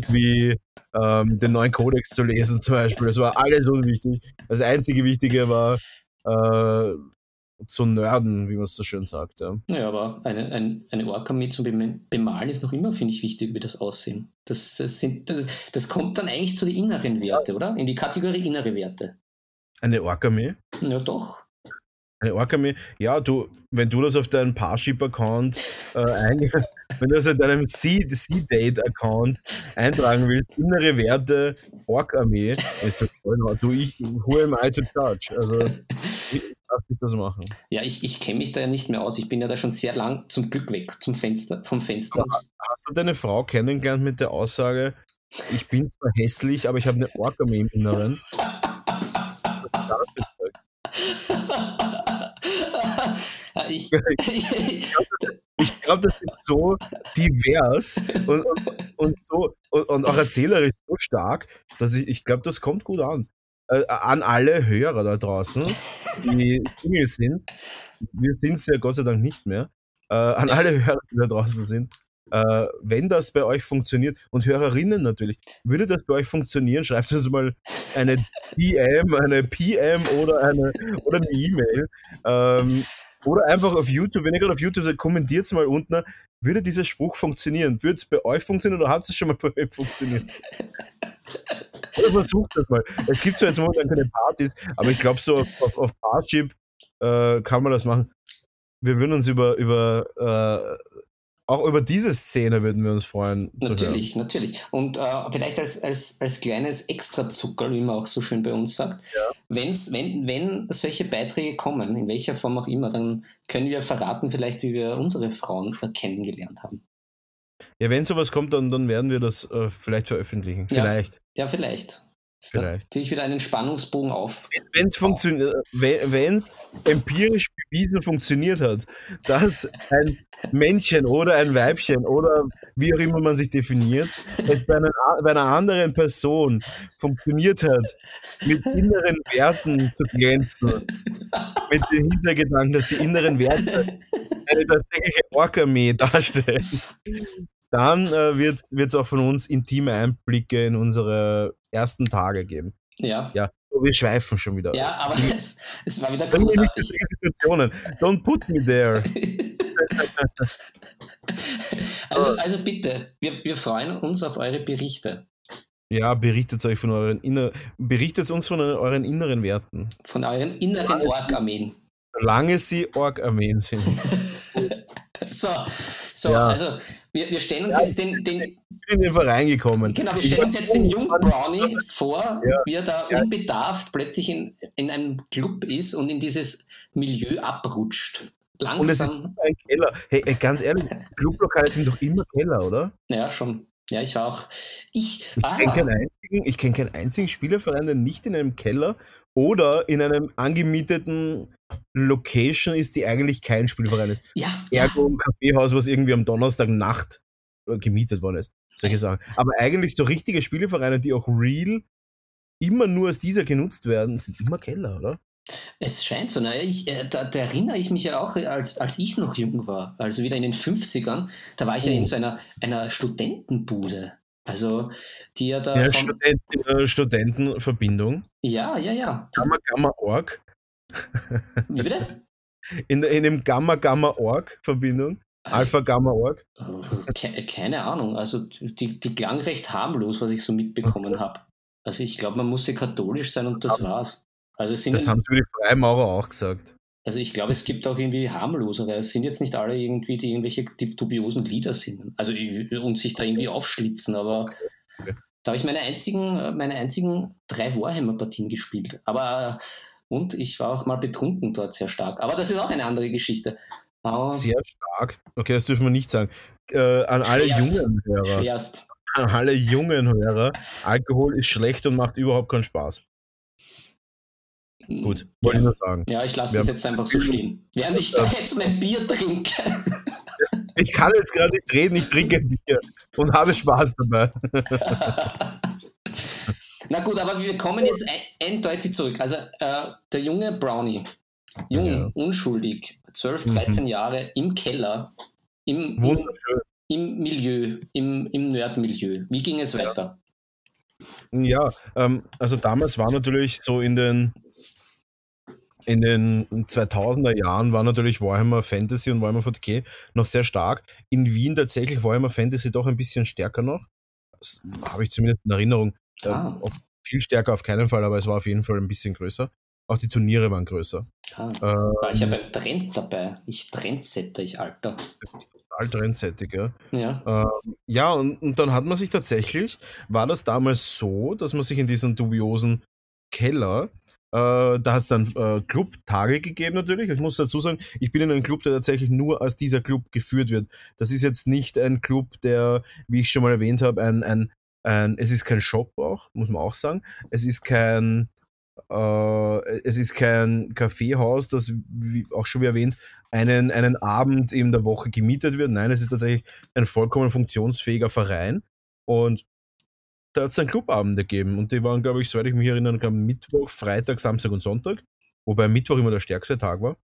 wie ähm, den neuen Kodex zu lesen zum Beispiel. Das war alles unwichtig. Das einzige Wichtige war äh, zu nerden, wie man es so schön sagt. Ja, ja aber eine, ein, eine Ork-Armee zum Bemalen ist noch immer, finde ich, wichtig, wie das Aussehen. Das, das, sind, das, das kommt dann eigentlich zu den inneren Werte, oder? In die Kategorie innere Werte. Eine Ork-Armee? Ja, doch. Eine Ork-Armee? Ja, du, wenn du das auf deinen Parship-Account äh, wenn du das in deinem C-Date-Account eintragen willst, innere Werte, Ork-Armee, ist das voll Du, ich, who am I to judge? Also, darf ich das machen. Ja, ich, ich kenne mich da ja nicht mehr aus. Ich bin ja da schon sehr lang zum Glück weg zum Fenster, vom Fenster. Aber hast du deine Frau kennengelernt mit der Aussage, ich bin zwar hässlich, aber ich habe eine Ork-Armee im Inneren? ich, ich glaube, das ist so divers und, und, und so und, und, auch erzählerisch so stark, dass ich, ich glaube, das kommt gut an. Äh, an alle Hörer da draußen, die Single sind. Wir sind es ja Gott sei Dank nicht mehr. Äh, an alle Hörer, die da draußen sind. Äh, wenn das bei euch funktioniert und Hörerinnen natürlich, würde das bei euch funktionieren, schreibt uns mal eine DM, eine PM oder eine oder eine E-Mail. Ähm, oder einfach auf YouTube, wenn ihr gerade auf YouTube seid, kommentiert es mal unten. Würde dieser Spruch funktionieren? Würde es bei euch funktionieren oder hat es schon mal bei euch funktioniert? Oder versucht das mal. Es gibt zwar jetzt momentan keine Partys, aber ich glaube, so auf, auf Parship äh, kann man das machen. Wir würden uns über, über äh, auch über diese Szene würden wir uns freuen. Natürlich, natürlich. Und äh, vielleicht als, als, als kleines Extrazucker, wie man auch so schön bei uns sagt, ja. wenn's, wenn, wenn solche Beiträge kommen, in welcher Form auch immer, dann können wir verraten, vielleicht, wie wir unsere Frauen kennengelernt haben. Ja, wenn sowas kommt, dann, dann werden wir das äh, vielleicht veröffentlichen. Vielleicht. Ja, ja vielleicht. Vielleicht. Natürlich wieder einen Spannungsbogen auf. Wenn es funktioniert, wenn es empirisch bewiesen funktioniert hat, dass ein Männchen oder ein Weibchen oder wie auch immer man sich definiert, es bei einer, bei einer anderen Person funktioniert hat, mit inneren Werten zu glänzen, mit dem Hintergedanken, dass die inneren Werte eine tatsächliche Ork-Armee darstellen, dann äh, wird es auch von uns intime Einblicke in unsere ersten Tage geben. Ja. Ja, wir schweifen schon wieder. Ja, aber es, es war wieder großartig. Situationen. Don't put me there. Also, also bitte, wir, wir freuen uns auf eure Berichte Ja, berichtet euch von euren inner berichtet uns von euren inneren Werten. von euren inneren Ork-Armeen. Solange sie Ork-Armeen sind. So, so Ja. also wir, wir stellen uns Ja, jetzt den, den, Ich bin in den Verein gekommen. genau, wir stellen uns jetzt den jungen Brownie vor, Ja. wie er da unbedarft plötzlich in, in einem Club ist und in dieses Milieu abrutscht. Und es ist Langsam, ein Keller. Hey, ey, ganz ehrlich, Clublokale sind doch immer Keller, oder? ja schon. Ja, ich war auch. Ich, Ich ah, kenne keinen, einzigen- ich kenn keinen einzigen Spielerverein, der nicht in einem Keller oder in einem angemieteten Location ist, die eigentlich kein Spielverein ist. ja, Ergo ein Kaffeehaus, was irgendwie am Donnerstagnacht äh, gemietet worden ist. Solche Sachen. Aber eigentlich so richtige Spielevereine, die auch real immer nur als dieser genutzt werden, sind immer Keller, oder? Es scheint so. Ne? Ich, äh, da, da erinnere ich mich ja auch, als, als ich noch jung war, also wieder in den 50ern, da war ich ja in Oh. so einer, einer Studentenbude. Also, die ja da. Ja, vom- Studenten, äh, Studentenverbindung. ja, ja, ja. Gamma Gamma Org. Wie bitte? In, in dem Gamma Gamma Org Verbindung. Alpha Gamma Org. Ke keine Ahnung. Also, die, die klang recht harmlos, was ich so mitbekommen habe. Also, ich glaube, man musste katholisch sein und das war's. Also, sind Das haben die Freimaurer auch gesagt. Also ich glaube, es gibt auch irgendwie harmlosere. Es sind jetzt nicht alle irgendwie, die irgendwelche die dubiosen Lieder singen. Also und sich da irgendwie aufschlitzen, aber Okay. da habe ich meine einzigen, meine einzigen drei Warhammer-Partien gespielt. Aber und ich war auch mal betrunken dort sehr stark. Aber das ist auch eine andere Geschichte. Aber Sehr stark. Okay, das dürfen wir nicht sagen. Äh, an alle Schwerst. jungen Hörer. schwerst. An alle jungen Hörer. Alkohol ist schlecht und macht überhaupt keinen Spaß. Gut, wollte ich Ja, nur sagen. ja ich lasse haben- jetzt einfach so stehen. Während ich da jetzt mein Bier trinke. Ich kann jetzt gerade nicht reden, ich trinke Bier und habe Spaß dabei. Na gut, aber wir kommen jetzt ein, eindeutig zurück. Also äh, der junge Brownie, jung, Ja. unschuldig, 12, Mhm. 13 Jahre im Keller, im, im, im Milieu, im, im Nerd-Milieu. Wie ging es weiter? Ja, ähm, also damals war natürlich so in den in den 2000er Jahren war natürlich Warhammer Fantasy und Warhammer 40k noch sehr stark. In Wien tatsächlich Warhammer Fantasy doch ein bisschen stärker noch. Das habe ich zumindest in Erinnerung. Äh, Ah. auf, viel stärker auf keinen Fall, aber es war auf jeden Fall ein bisschen größer. Auch die Turniere waren größer. Ah, Äh, war ich ja beim Trend dabei. Ich Trendsetter, ich Alter. total trendseitig, ja. Ja. Ähm, ja, und, und dann hat man sich tatsächlich, war das damals so, dass man sich in diesen dubiosen Keller, äh, da hat es dann äh, Clubtage gegeben natürlich. Ich muss dazu sagen, ich bin in einem Club, der tatsächlich nur als dieser Club geführt wird. Das ist jetzt nicht ein Club, der, wie ich schon mal erwähnt habe, ein, ein, ein es ist kein Shop auch, muss man auch sagen. Es ist kein, äh, es ist kein Kaffeehaus, das, wie auch schon wie erwähnt, einen, einen Abend in der Woche gemietet wird. Nein, es ist tatsächlich ein vollkommen funktionsfähiger Verein. Und da hat es dann Clubabende gegeben. Und die waren, glaube ich, soweit ich mich erinnere, glaub, Mittwoch, Freitag, Samstag und Sonntag. Wobei Mittwoch immer der stärkste Tag war.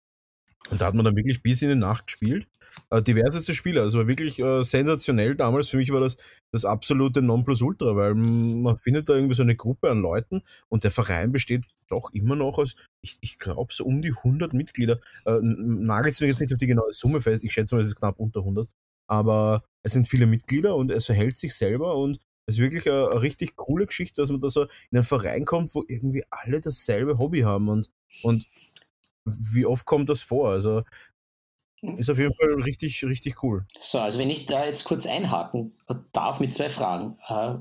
Und da hat man dann wirklich bis in die Nacht gespielt. Äh, diverseste Spiele. Also war wirklich äh, sensationell damals. Für mich war das das absolute Nonplusultra, weil man findet da irgendwie so eine Gruppe an Leuten und der Verein besteht doch immer noch aus, ich, ich glaube, so um die 100 Mitglieder. Äh, Nagelt mir jetzt nicht auf die genaue Summe fest. Ich schätze mal, es ist knapp unter 100. Aber es sind viele Mitglieder und es verhält sich selber und es ist wirklich eine, eine richtig coole Geschichte, dass man da so in einen Verein kommt, wo irgendwie alle dasselbe Hobby haben und, und wie oft kommt das vor? Also ist auf jeden Fall richtig, richtig cool. So, also wenn ich da jetzt kurz einhaken darf mit zwei Fragen. Äh,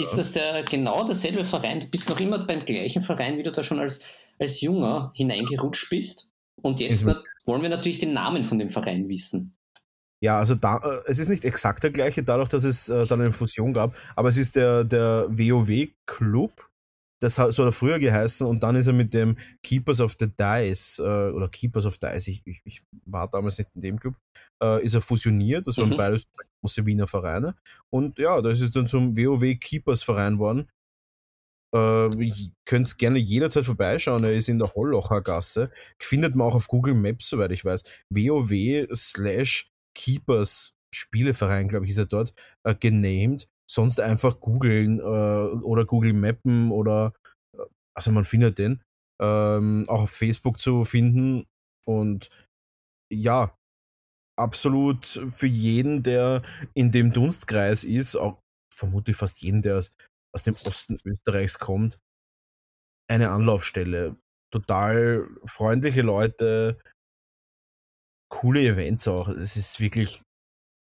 Ist das der genau derselbe Verein? Du bist noch immer beim gleichen Verein, wie du da schon als, als Junger hineingerutscht bist. Und jetzt wollen wir natürlich den Namen von dem Verein wissen. Ja, also da, äh, es ist nicht exakt der gleiche, dadurch, dass es äh, dann eine Fusion gab, aber es ist der, der WoW-Club, das hat, so hat er früher geheißen und dann ist er mit dem Keepers of the Dice äh, oder Keepers of Dice, ich, ich, ich war damals nicht in dem Club, äh, ist er fusioniert, das waren Mhm. beides große Wiener Vereine und ja, da ist es dann zum WoW Keepers Verein worden Äh, ihr könnt gerne jederzeit vorbeischauen. Er ist in der Hollocher Gasse. Findet man auch auf Google Maps, soweit ich weiß. WoW slash Keepers Spieleverein, glaube ich, ist er dort äh, genamed. Sonst einfach googeln äh, oder Google Mappen oder äh, also man findet den. Ähm, auch auf Facebook zu finden. Und ja, absolut für jeden, der in dem Dunstkreis ist, auch vermutlich fast jeden, der aus, aus dem Osten Österreichs kommt, eine Anlaufstelle. Total freundliche Leute, coole Events auch. Es ist wirklich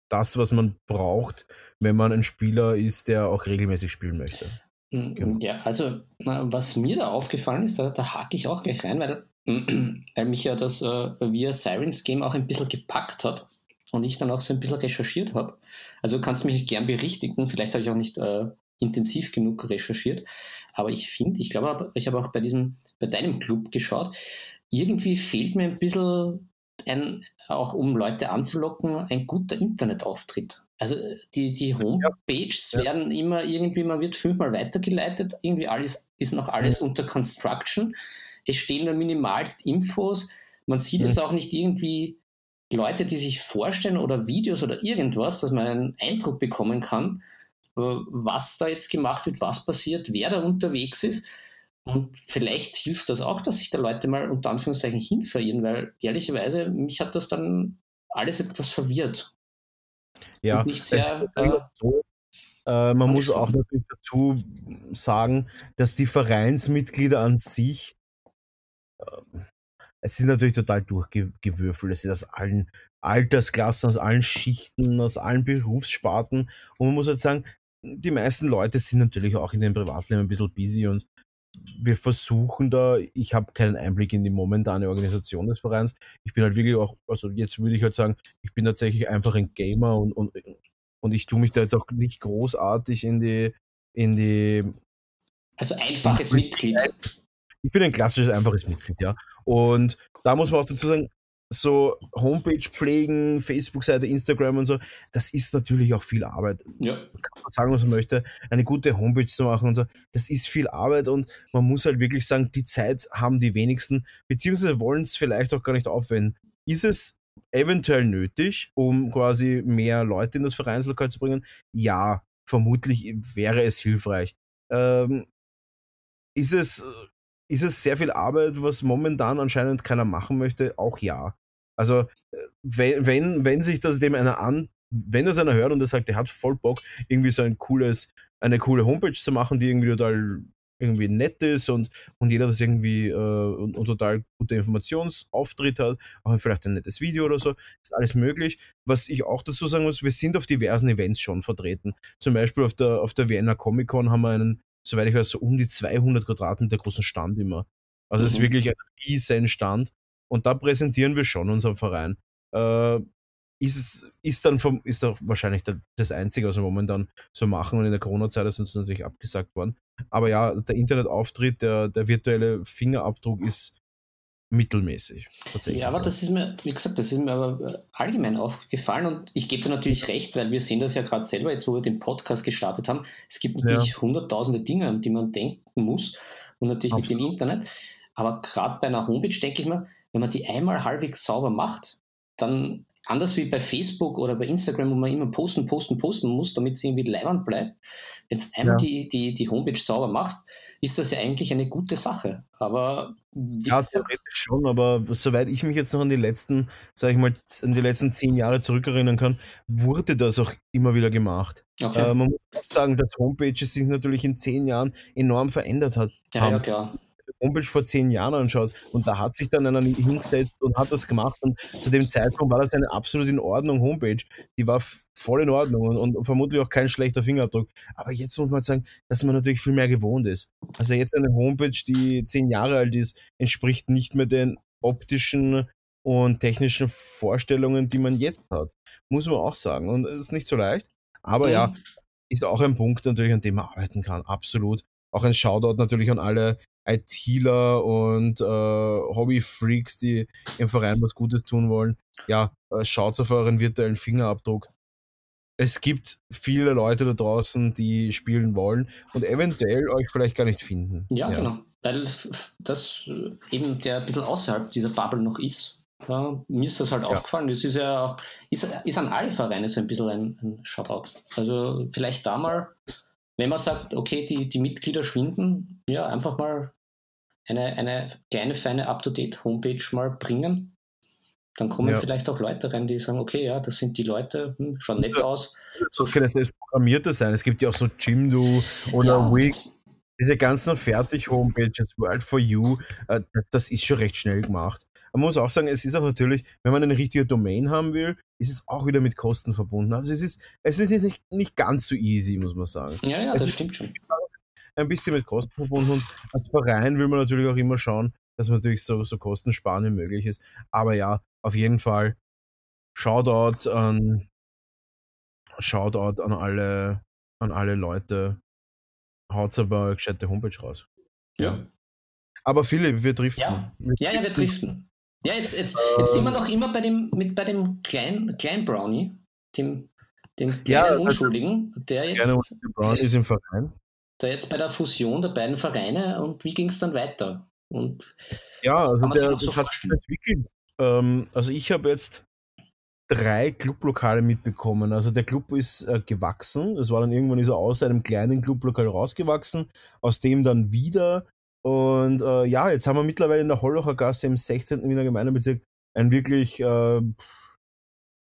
das, was man braucht, wenn man ein Spieler ist, der auch regelmäßig spielen möchte. Mm, genau. Ja, also was mir da aufgefallen ist, da, da hake ich auch gleich rein, weil, weil mich ja das äh, via Sirens Game auch ein bisschen gepackt hat und ich dann auch so ein bisschen recherchiert habe. Also du kannst mich gern berichtigen, vielleicht habe ich auch nicht äh, intensiv genug recherchiert, aber ich finde, ich glaube, ich habe auch bei diesem, bei deinem Club geschaut, irgendwie fehlt mir ein bisschen ein, auch um Leute anzulocken, ein guter Internetauftritt. Also die, die Homepages ja. werden immer irgendwie, man wird fünfmal weitergeleitet, irgendwie alles ist noch alles ja. unter Construction. Es stehen nur minimalst Infos. Man sieht ja. jetzt auch nicht irgendwie Leute, die sich vorstellen oder Videos oder irgendwas, dass man einen Eindruck bekommen kann, äh, was da jetzt gemacht wird, was passiert, wer da unterwegs ist. Und vielleicht hilft das auch, dass sich da Leute mal unter Anführungszeichen hin verirren, weil ehrlicherweise mich hat das dann alles etwas verwirrt. Ja, sehr, äh, so, äh, man muss auch natürlich dazu sagen, dass die Vereinsmitglieder an sich, äh, es sind natürlich total durchgewürfelt, es ist aus allen Altersklassen, aus allen Schichten, aus allen Berufssparten. Und man muss halt sagen, die meisten Leute sind natürlich auch in dem Privatleben ein bisschen busy und wir versuchen da, ich habe keinen Einblick in die momentane Organisation des Vereins. Ich bin halt wirklich auch, also jetzt würde ich halt sagen, ich bin tatsächlich einfach ein Gamer und, und, und ich tue mich da jetzt auch nicht großartig in die, in die. Also einfaches Mitglied. Ich bin ein klassisches, einfaches Mitglied, ja. Und da muss man auch dazu sagen, so Homepage pflegen, Facebook-Seite, Instagram und so, das ist natürlich auch viel Arbeit. Ja. Kann man sagen, was man möchte, eine gute Homepage zu machen und so, das ist viel Arbeit und man muss halt wirklich sagen, die Zeit haben die wenigsten, beziehungsweise wollen es vielleicht auch gar nicht aufwenden. Ist es eventuell nötig, um quasi mehr Leute in das Vereinslokal zu bringen? Ja, vermutlich wäre es hilfreich. Ähm, ist es ist es sehr viel Arbeit, was momentan anscheinend keiner machen möchte? Auch ja. Also, äh, wenn, wenn, wenn sich das dem einer an, wenn das einer hört und der sagt, der hat voll Bock, irgendwie so ein cooles, eine coole Homepage zu machen, die irgendwie total irgendwie nett ist und, und jeder das irgendwie äh, und, und, total gute Informationsauftritt hat, auch vielleicht ein nettes Video oder so, ist alles möglich. Was ich auch dazu sagen muss, wir sind auf diversen Events schon vertreten. Zum Beispiel auf der, auf der Vienna Comic Con haben wir einen soweit ich weiß, so um die 200 Quadratmeter großen Stand immer. Also es mhm. ist wirklich ein riesen Stand und da präsentieren wir schon unseren Verein. Äh, ist, ist dann vom, ist auch wahrscheinlich das Einzige, was wir momentan so machen und in der Corona-Zeit ist uns natürlich abgesagt worden. Aber ja, der Internetauftritt, der, der virtuelle Fingerabdruck ist mittelmäßig. Ja, aber das ist mir, wie gesagt, das ist mir aber allgemein aufgefallen und ich gebe dir natürlich recht, weil wir sehen das ja gerade selber jetzt, wo wir den Podcast gestartet haben. Es gibt natürlich ja. hunderttausende Dinge, an die man denken muss und natürlich Absolut. mit dem Internet. Aber gerade bei einer Homepage denke ich mir, wenn man die einmal halbwegs sauber macht, dann anders wie bei Facebook oder bei Instagram, wo man immer posten, posten, posten muss, damit es irgendwie leibend bleibt. Wenn du einmal ja. die, die, die Homepage sauber machst, ist das ja eigentlich eine gute Sache. Aber ja, theoretisch schon, aber soweit ich mich jetzt noch an die letzten, sag ich mal, an die letzten zehn Jahre zurückerinnern kann, wurde das auch immer wieder gemacht. Okay. Äh, man muss sagen, dass Homepages sich natürlich in zehn Jahren enorm verändert hat. Ja, ja, klar. Homepage vor zehn Jahren anschaut und da hat sich dann einer hingesetzt und hat das gemacht und zu dem Zeitpunkt war das eine absolut in Ordnung Homepage. Die war voll in Ordnung und, und vermutlich auch kein schlechter Fingerabdruck. Aber jetzt muss man sagen, dass man natürlich viel mehr gewohnt ist. Also jetzt eine Homepage, die zehn Jahre alt ist, entspricht nicht mehr den optischen und technischen Vorstellungen, die man jetzt hat. Muss man auch sagen. Und es ist nicht so leicht. Aber mhm. ja, ist auch ein Punkt natürlich, an dem man arbeiten kann. Absolut. Auch ein Shoutout natürlich an alle ITler und äh, Hobbyfreaks, die im Verein was Gutes tun wollen. Ja, äh, schaut auf euren virtuellen Fingerabdruck. es gibt viele Leute da draußen, die spielen wollen und eventuell euch vielleicht gar nicht finden. Ja, ja. genau. Weil das äh, eben der ein bisschen außerhalb dieser Bubble noch ist. Ja, mir ist das halt ja. aufgefallen. Das ist ja auch, ist, ist an alle Vereine so ein bisschen ein, ein Shoutout. Also vielleicht da mal, wenn man sagt, okay, die, die Mitglieder schwinden, ja, einfach mal eine, eine kleine, feine Up-to-Date-Homepage mal bringen dann kommen ja. vielleicht auch Leute rein, die sagen, okay, ja, das sind die Leute, hm, schauen nett aus. So kann es nicht Programmierte sein. Es gibt ja auch so Jimdo oder ja. Wig. Diese ganzen Fertig-Homepages, World for You, äh, das ist schon recht schnell gemacht. Man muss auch sagen, es ist auch natürlich, wenn man eine richtige Domain haben will, ist es auch wieder mit Kosten verbunden. Also es ist, es ist nicht, nicht ganz so easy, muss man sagen. Ja, ja, das es stimmt schon. Ein bisschen mit Kosten verbunden und als Verein will man natürlich auch immer schauen, dass man natürlich so, so kostensparen wie möglich ist. Aber ja, auf jeden Fall Shoutout an Shoutout an alle, an alle Leute. Haut aber eine gescheite Homepage raus. Ja. Aber Philipp, wir driften. Ja, wir ja, ja, wir driften. Ja, jetzt, jetzt, jetzt sind wir noch immer bei dem, mit, bei dem kleinen klein Brownie, dem, dem kleinen ja, Unschuldigen, der jetzt. Brownie ist im Verein. Der jetzt bei der Fusion der beiden Vereine und wie ging es dann weiter? Und ja, also der, das so hat sich entwickelt ähm, also ich habe jetzt drei Clublokale mitbekommen. Also der Club ist äh, gewachsen. Es war dann irgendwann ist er aus einem kleinen Clublokal rausgewachsen, aus dem dann wieder. Und äh, ja, jetzt haben wir mittlerweile in der Hollocher Gasse im 16. Wiener Gemeindebezirk ein wirklich, äh,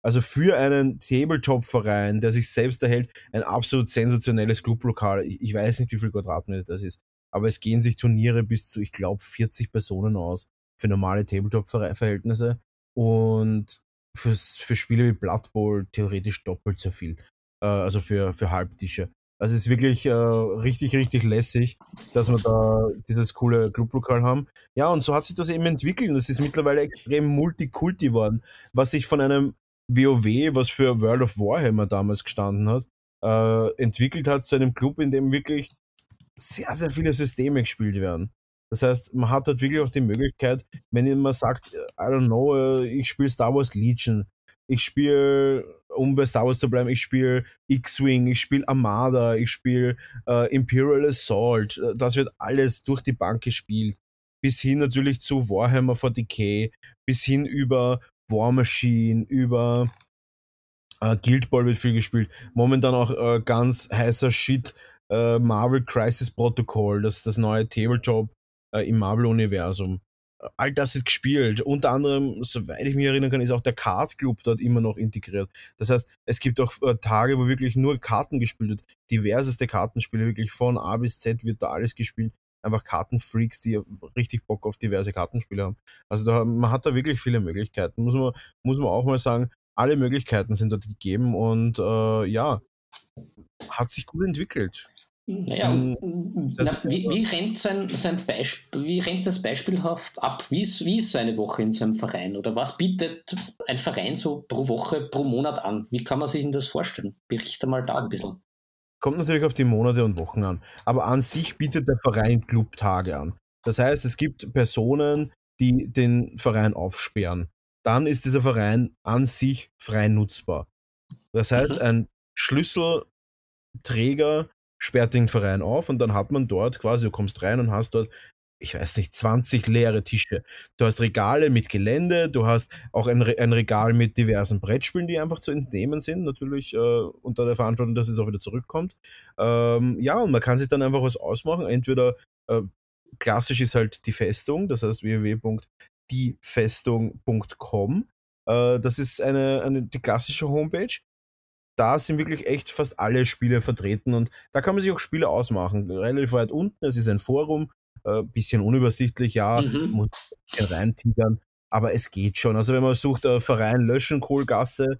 also für einen Tabletop-Verein, der sich selbst erhält, ein absolut sensationelles Clublokal. Ich, ich weiß nicht, wie viel Quadratmeter das ist, aber es gehen sich Turniere bis zu, ich glaube, 40 Personen aus für normale Tabletop-Verhältnisse und fürs, für Spiele wie Blood Bowl theoretisch doppelt so viel. Äh, also für, für Halbtische. Also es ist wirklich äh, richtig, richtig lässig, dass wir da dieses coole Clublokal haben. Ja, und so hat sich das eben entwickelt. Das ist mittlerweile extrem multikulti worden, was sich von einem WoW, was für World of Warhammer damals gestanden hat, äh, entwickelt hat zu einem Club, in dem wirklich sehr, sehr viele Systeme gespielt werden. Das heißt, man hat dort wirklich auch die Möglichkeit, wenn man sagt, I don't know, äh, ich spiele Star Wars Legion, ich spiele, um bei Star Wars zu bleiben, ich spiele X-Wing, ich spiele Armada, ich spiele äh, Imperial Assault, äh, das wird alles durch die Bank gespielt. Bis hin natürlich zu Warhammer 40k, bis hin über War Machine, über äh, Guild Ball wird viel gespielt. Momentan auch äh, ganz heißer Shit, äh, Marvel Crisis Protocol, das das neue Tabletop äh, im Marvel-Universum. All das wird gespielt. Unter anderem, soweit ich mich erinnern kann, ist auch der Card Club dort immer noch integriert. Das heißt, es gibt auch äh, Tage, wo wirklich nur Karten gespielt wird. Diverseste Kartenspiele, wirklich von A bis Z wird da alles gespielt. Einfach Kartenfreaks, die richtig Bock auf diverse Kartenspiele haben. Also da, man hat da wirklich viele Möglichkeiten. Muss man, muss man auch mal sagen, alle Möglichkeiten sind dort gegeben und äh, ja, hat sich gut entwickelt. Naja, hm, na, wie, wie, rennt so ein, so ein Beispiel, wie rennt das beispielhaft ab? Wie ist, wie ist so eine Woche in so einem Verein? Oder was bietet ein Verein so pro Woche, pro Monat an? Wie kann man sich denn das vorstellen? Berichte mal da ein bisschen. Kommt natürlich auf die Monate und Wochen an. Aber an sich bietet der Verein Clubtage an. Das heißt, es gibt Personen, die den Verein aufsperren. Dann ist dieser Verein an sich frei nutzbar. Das heißt, mhm. ein Schlüsselträger sperrt den Verein auf und dann hat man dort quasi, du kommst rein und hast dort, ich weiß nicht, 20 leere Tische. Du hast Regale mit Gelände, du hast auch ein, ein Regal mit diversen Brettspielen, die einfach zu entnehmen sind, natürlich äh, unter der Verantwortung, dass es auch wieder zurückkommt. Ähm, ja, und man kann sich dann einfach was ausmachen. Entweder äh, klassisch ist halt die Festung, das heißt www.diefestung.com. Äh, das ist eine, eine, die klassische Homepage da sind wirklich echt fast alle Spiele vertreten und da kann man sich auch Spiele ausmachen. Relativ weit unten, es ist ein Forum, äh, bisschen unübersichtlich, ja, mhm. muss ein bisschen reintigern, aber es geht schon. Also wenn man sucht, äh, Verein Löschen, Kohlgasse,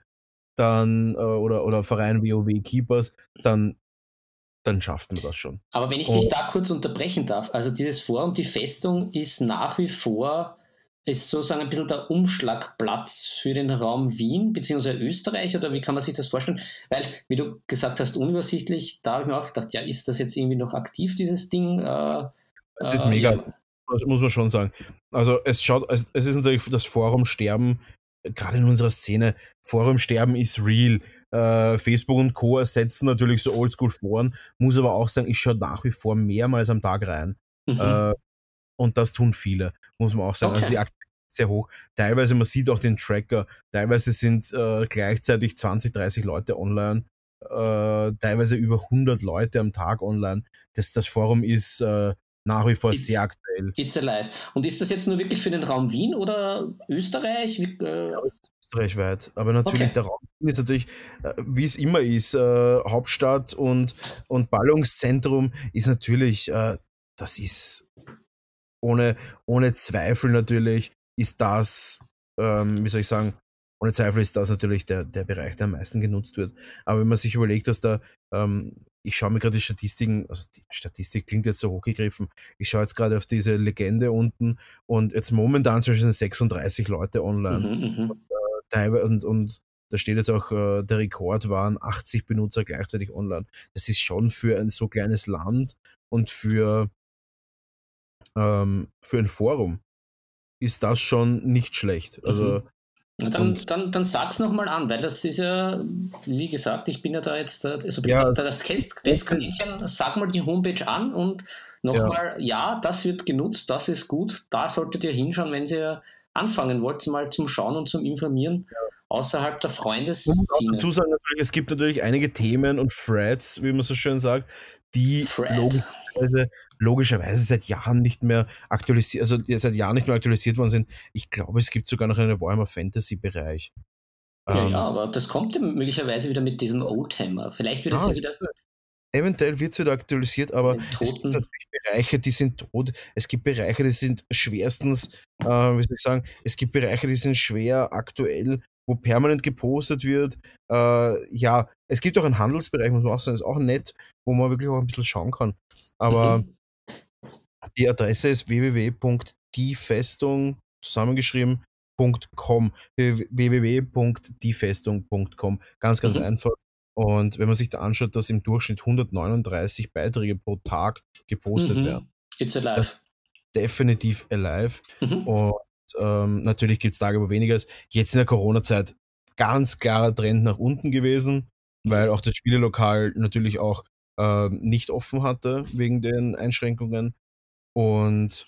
dann, äh, oder, oder Verein WoW Keepers, dann, dann schafft man das schon. Aber wenn ich und, dich da kurz unterbrechen darf, also dieses Forum, die Festung ist nach wie vor ist sozusagen ein bisschen der Umschlagplatz für den Raum Wien bzw. Österreich oder wie kann man sich das vorstellen? Weil, wie du gesagt hast, unübersichtlich, da habe ich mir auch gedacht, ja, ist das jetzt irgendwie noch aktiv, dieses Ding? Äh, es ist äh, mega, ja. muss man schon sagen. Also es schaut, es, es ist natürlich das Forum sterben, gerade in unserer Szene, Forum sterben ist real. Äh, Facebook und Co. ersetzen natürlich so Oldschool-Foren, muss aber auch sagen, ich schaue nach wie vor mehrmals am Tag rein. Mhm. Äh, und das tun viele, muss man auch sagen. Also okay. Also die Aktivität ist sehr hoch. Teilweise, man sieht auch den Tracker, teilweise sind äh, gleichzeitig 20, 30 Leute online, äh, teilweise über 100 Leute am Tag online. Das, das Forum ist äh, nach wie vor it's, sehr aktuell. It's alive. Und ist das jetzt nur wirklich für den Raum Wien oder Österreich? Wie, äh ja, österreichweit. Aber natürlich, okay. der Raum Wien ist natürlich, äh, wie es immer ist, äh, Hauptstadt und, und Ballungszentrum ist natürlich, äh, das ist ohne, ohne Zweifel natürlich, ist das, ähm, wie soll ich sagen, ohne Zweifel ist das natürlich der, der Bereich, der am meisten genutzt wird. Aber wenn man sich überlegt, dass da ähm, ich schaue mir gerade die Statistiken, also die Statistik klingt jetzt so hochgegriffen, ich schaue jetzt gerade auf diese Legende unten und jetzt momentan sind 36 Leute online. Mhm, mhm, und, äh, und, und, da steht jetzt auch, äh, der Rekord waren 80 Benutzer gleichzeitig online. Das ist schon für ein so kleines Land und für, ähm, für ein Forum ist das schon nicht schlecht. Also mhm. Dann, dann, dann sag's nochmal an, weil das ist ja, wie gesagt, ich bin ja da jetzt, also ja, das Testkaninchen, sag mal die Homepage an und nochmal, ja. ja, das wird genutzt, das ist gut, da solltet ihr hinschauen, wenn ihr anfangen wollt, mal zum Schauen und zum Informieren. Ja. Außerhalb der Freundesszene. dazu sagen natürlich, es gibt natürlich einige Themen und Threads, wie man so schön sagt, die logischerweise, logischerweise, seit Jahren nicht mehr aktualisiert, also seit Jahren nicht mehr aktualisiert worden sind. Ich glaube, es gibt sogar noch einen Warhammer Fantasy Bereich. Ja, ähm, ja, aber das kommt möglicherweise wieder mit diesem Oldhammer. Vielleicht wird es ah, ja wieder. Eventuell wird es wieder aktualisiert, aber es gibt natürlich Bereiche, die sind tot. Es gibt Bereiche, die sind schwerstens, äh, wie soll ich sagen, es gibt Bereiche, die sind schwer aktuell wo permanent gepostet wird. Äh, ja, es gibt auch einen Handelsbereich, muss man auch sagen, ist auch nett, wo man wirklich auch ein bisschen schauen kann. Aber mhm. die Adresse ist www.diefestung zusammengeschrieben.com www.diefestung.com ganz, ganz mhm. einfach. Und wenn man sich da anschaut, dass im Durchschnitt 139 Beiträge pro Tag gepostet mhm. werden. It's alive. Definitiv alive. Mhm. Und ähm, natürlich gibt es Tage, wo weniger ist. Jetzt in der Corona-Zeit ganz klarer Trend nach unten gewesen, weil auch das Spielelokal natürlich auch äh, nicht offen hatte wegen den Einschränkungen. Und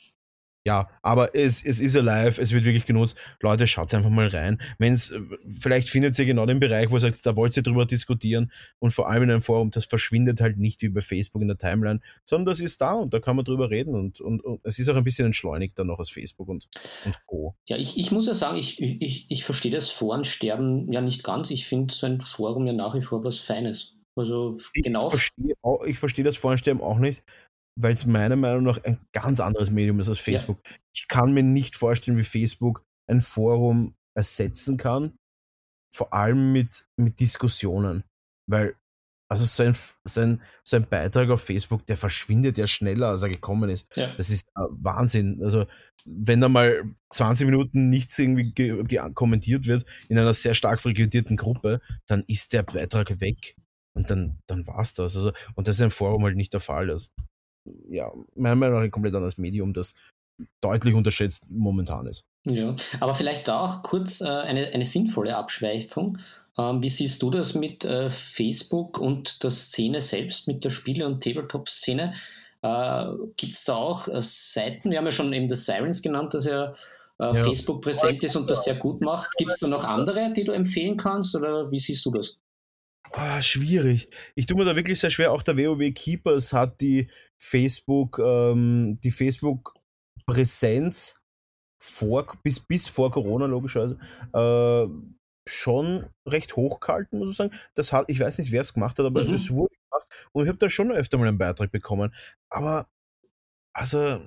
ja, aber es, es ist alive, es wird wirklich genutzt. Leute, schaut einfach mal rein. Wenn's, vielleicht findet ihr genau den Bereich, wo ihr sagt, da wollt ihr drüber diskutieren und vor allem in einem Forum, das verschwindet halt nicht wie bei Facebook in der Timeline, sondern das ist da und da kann man drüber reden und, und, und es ist auch ein bisschen entschleunigter noch als Facebook und, und Co. Ja, ich, ich muss ja sagen, ich, ich, ich verstehe das Forensterben ja nicht ganz. Ich finde so ein Forum ja nach wie vor was Feines. Also genau. Ich verstehe, auch, ich verstehe das Forensterben auch nicht weil es meiner Meinung nach ein ganz anderes Medium ist als Facebook. Ja. Ich kann mir nicht vorstellen, wie Facebook ein Forum ersetzen kann, vor allem mit, mit Diskussionen. Weil, also sein, sein, sein Beitrag auf Facebook, der verschwindet ja schneller, als er gekommen ist. Ja. Das ist äh, Wahnsinn. Also, wenn da mal 20 Minuten nichts irgendwie kommentiert wird in einer sehr stark frequentierten Gruppe, dann ist der Beitrag weg. Und dann, dann war's das. Also, und das ist im Forum halt nicht der Fall. Also, ja, meiner Meinung nach ein komplett anderes Medium, das deutlich unterschätzt momentan ist. Ja, aber vielleicht da auch kurz äh, eine, eine sinnvolle Abschweifung. Ähm, wie siehst du das mit äh, Facebook und der Szene selbst, mit der Spiele- und Tabletop-Szene? Äh, Gibt es da auch äh, Seiten? Wir haben ja schon eben das Sirens genannt, dass ja, äh, ja. Facebook präsent ist und das sehr gut macht. Gibt es da noch andere, die du empfehlen kannst oder wie siehst du das? Ah, schwierig. Ich tue mir da wirklich sehr schwer. Auch der WoW Keepers hat die Facebook, ähm, die Facebook-Präsenz vor, bis, bis vor Corona logischerweise, äh, schon recht hoch gehalten, muss ich sagen. Das hat, ich weiß nicht, wer es gemacht hat, aber mhm. es wurde gemacht und ich habe da schon öfter mal einen Beitrag bekommen. Aber, also,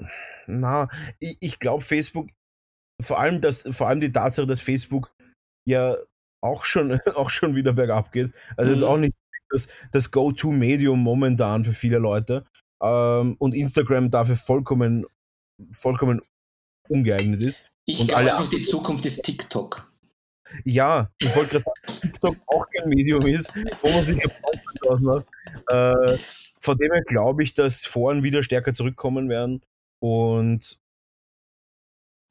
na, ich, ich glaube, Facebook, vor allem, das, vor allem die Tatsache, dass Facebook ja auch schon, auch schon wieder bergab geht. Also mhm. jetzt auch nicht das, das Go-To-Medium momentan für viele Leute. Ähm, und Instagram dafür vollkommen, vollkommen ungeeignet ist. Ich glaube einfach, die Zukunft ist TikTok. Ja, ich wollte gerade sagen, TikTok auch kein Medium ist, wo man sich lassen hat. Äh, von dem her glaube ich, dass Foren wieder stärker zurückkommen werden. Und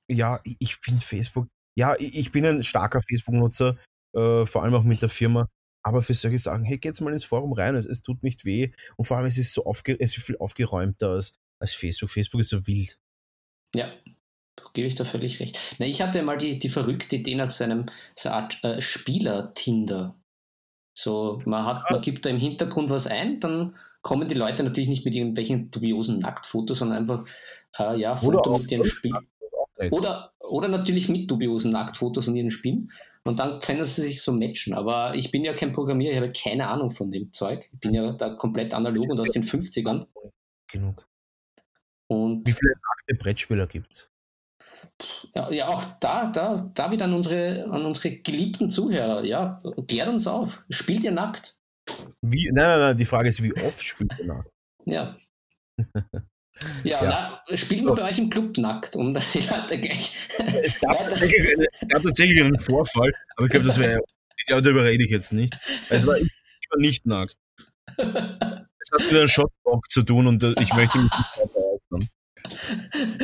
ja, ich finde Facebook, ja, ich bin ein starker Facebook-Nutzer äh, vor allem auch mit der Firma. aber für solche Sachen, hey, geht's mal ins Forum rein, es, es tut nicht weh und vor allem es ist so aufge es ist viel aufgeräumter als, als Facebook. Facebook ist so wild. Ja, gebe ich da völlig recht. Na, ich hatte mal die, die verrückte Idee nach so einem so Art äh, Spieler-Tinder. So, man, hat, man gibt da im Hintergrund was ein, dann kommen die Leute natürlich nicht mit irgendwelchen dubiosen Nacktfotos, sondern einfach, äh, ja, Foto mit ihren Spielen. Oder, oder natürlich mit dubiosen Nacktfotos und ihren Spielen. Und dann können sie sich so matchen. Aber ich bin ja kein Programmierer, ich habe keine Ahnung von dem Zeug. Ich bin ja da komplett analog und aus den 50ern. Genug. Und Wie viele nackte Brettspieler gibt's? ja, ja, auch da, da, da wieder an unsere, an unsere geliebten Zuhörer. Ja, klärt uns auf. Spielt ihr nackt? Wie, nein, nein, nein, die Frage ist, wie oft spielt ihr nackt? Ja. Ja, Ja. Na, spielt man bei euch im Club nackt, um da die Leute gleich. Es gab tatsächlich, gab einen Vorfall, aber ich glaube, das wäre, ja, darüber rede ich jetzt nicht. Es war, ich war nicht nackt. Es hat mit einem Shotbox zu tun und äh, ich möchte mich nicht äußern.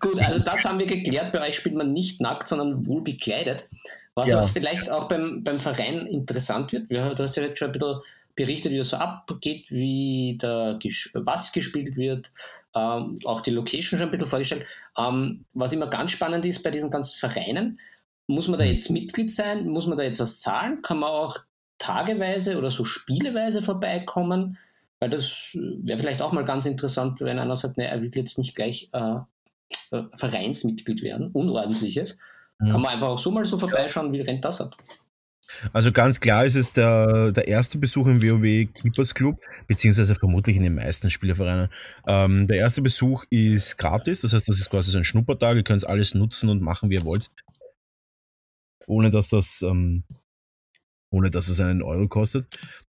Gut, also das haben wir geklärt. Bei euch spielt man nicht nackt, sondern wohl bekleidet. Was Ja. auch vielleicht auch beim, beim Verein interessant wird. Wir haben das ja jetzt schon ein bisschen berichtet, wie das so abgeht, wie da was gespielt wird, ähm, auch die Location schon ein bisschen vorgestellt. Ähm, was immer ganz spannend ist bei diesen ganzen Vereinen, muss man da jetzt Mitglied sein? Muss man da jetzt was zahlen? Kann man auch tageweise oder so spieleweise vorbeikommen? Weil das wäre vielleicht auch mal ganz interessant, wenn einer sagt, ne, er will jetzt nicht gleich äh, äh, Vereinsmitglied werden, unordentliches. Mhm. Kann man einfach auch so mal so vorbeischauen, wie rennt das ab? Also ganz klar ist es der, der erste Besuch im WoW Keepers Club, beziehungsweise vermutlich in den meisten Spielevereinen. Ähm, der erste Besuch ist gratis, das heißt, das ist quasi so ein Schnuppertag, ihr könnt alles nutzen und machen, wie ihr wollt. Ohne dass das, ähm, ohne dass es einen Euro kostet.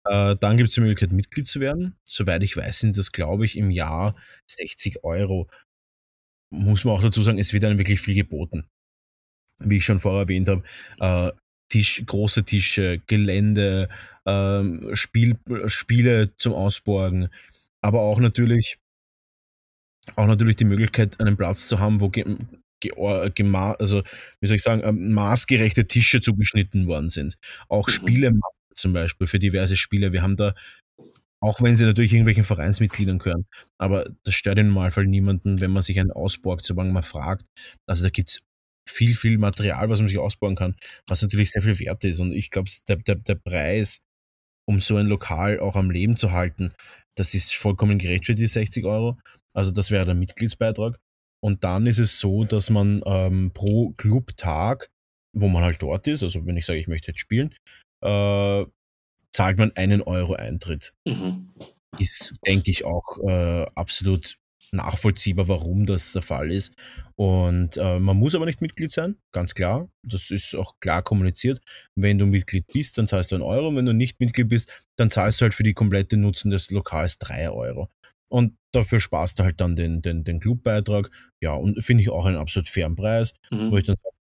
Äh, dann gibt es die Möglichkeit, Mitglied zu werden. Soweit ich weiß, sind das, glaube ich, im Jahr 60 Euro. Muss man auch dazu sagen, es wird einem wirklich viel geboten. Wie ich schon vorher erwähnt habe, äh, Tisch, große Tische, Gelände, ähm, Spiel, Spiele zum Ausborgen, aber auch natürlich, auch natürlich die Möglichkeit, einen Platz zu haben, wo ge, ge, gema, also, wie soll ich sagen, ähm, maßgerechte Tische zugeschnitten worden sind. Auch Mhm. Spiele zum Beispiel für diverse Spiele. Wir haben da, auch wenn sie natürlich irgendwelchen Vereinsmitgliedern gehören, aber das stört im Normalfall niemanden, wenn man sich einen ausborgt, solange man fragt. Also da gibt's viel, viel Material, was man sich ausbauen kann, was natürlich sehr viel wert ist. Und ich glaube, der, der, der Preis, um so ein Lokal auch am Leben zu halten, das ist vollkommen gerecht für die 60 Euro. Also das wäre der Mitgliedsbeitrag. Und dann ist es so, dass man ähm, pro Clubtag, wo man halt dort ist, also wenn ich sage, ich möchte jetzt spielen, äh, zahlt man einen Euro Eintritt. Mhm. Ist, denke ich, auch äh, absolut nachvollziehbar, warum das der Fall ist. Und äh, man muss aber nicht Mitglied sein, ganz klar. Das ist auch klar kommuniziert. Wenn du Mitglied bist, dann zahlst du einen Euro. Wenn du nicht Mitglied bist, dann zahlst du halt für die komplette Nutzung des Lokals drei Euro. Und dafür sparst du halt dann den, den, den Clubbeitrag. Ja, und finde ich auch einen absolut fairen Preis, Mhm. wo ich dann sage,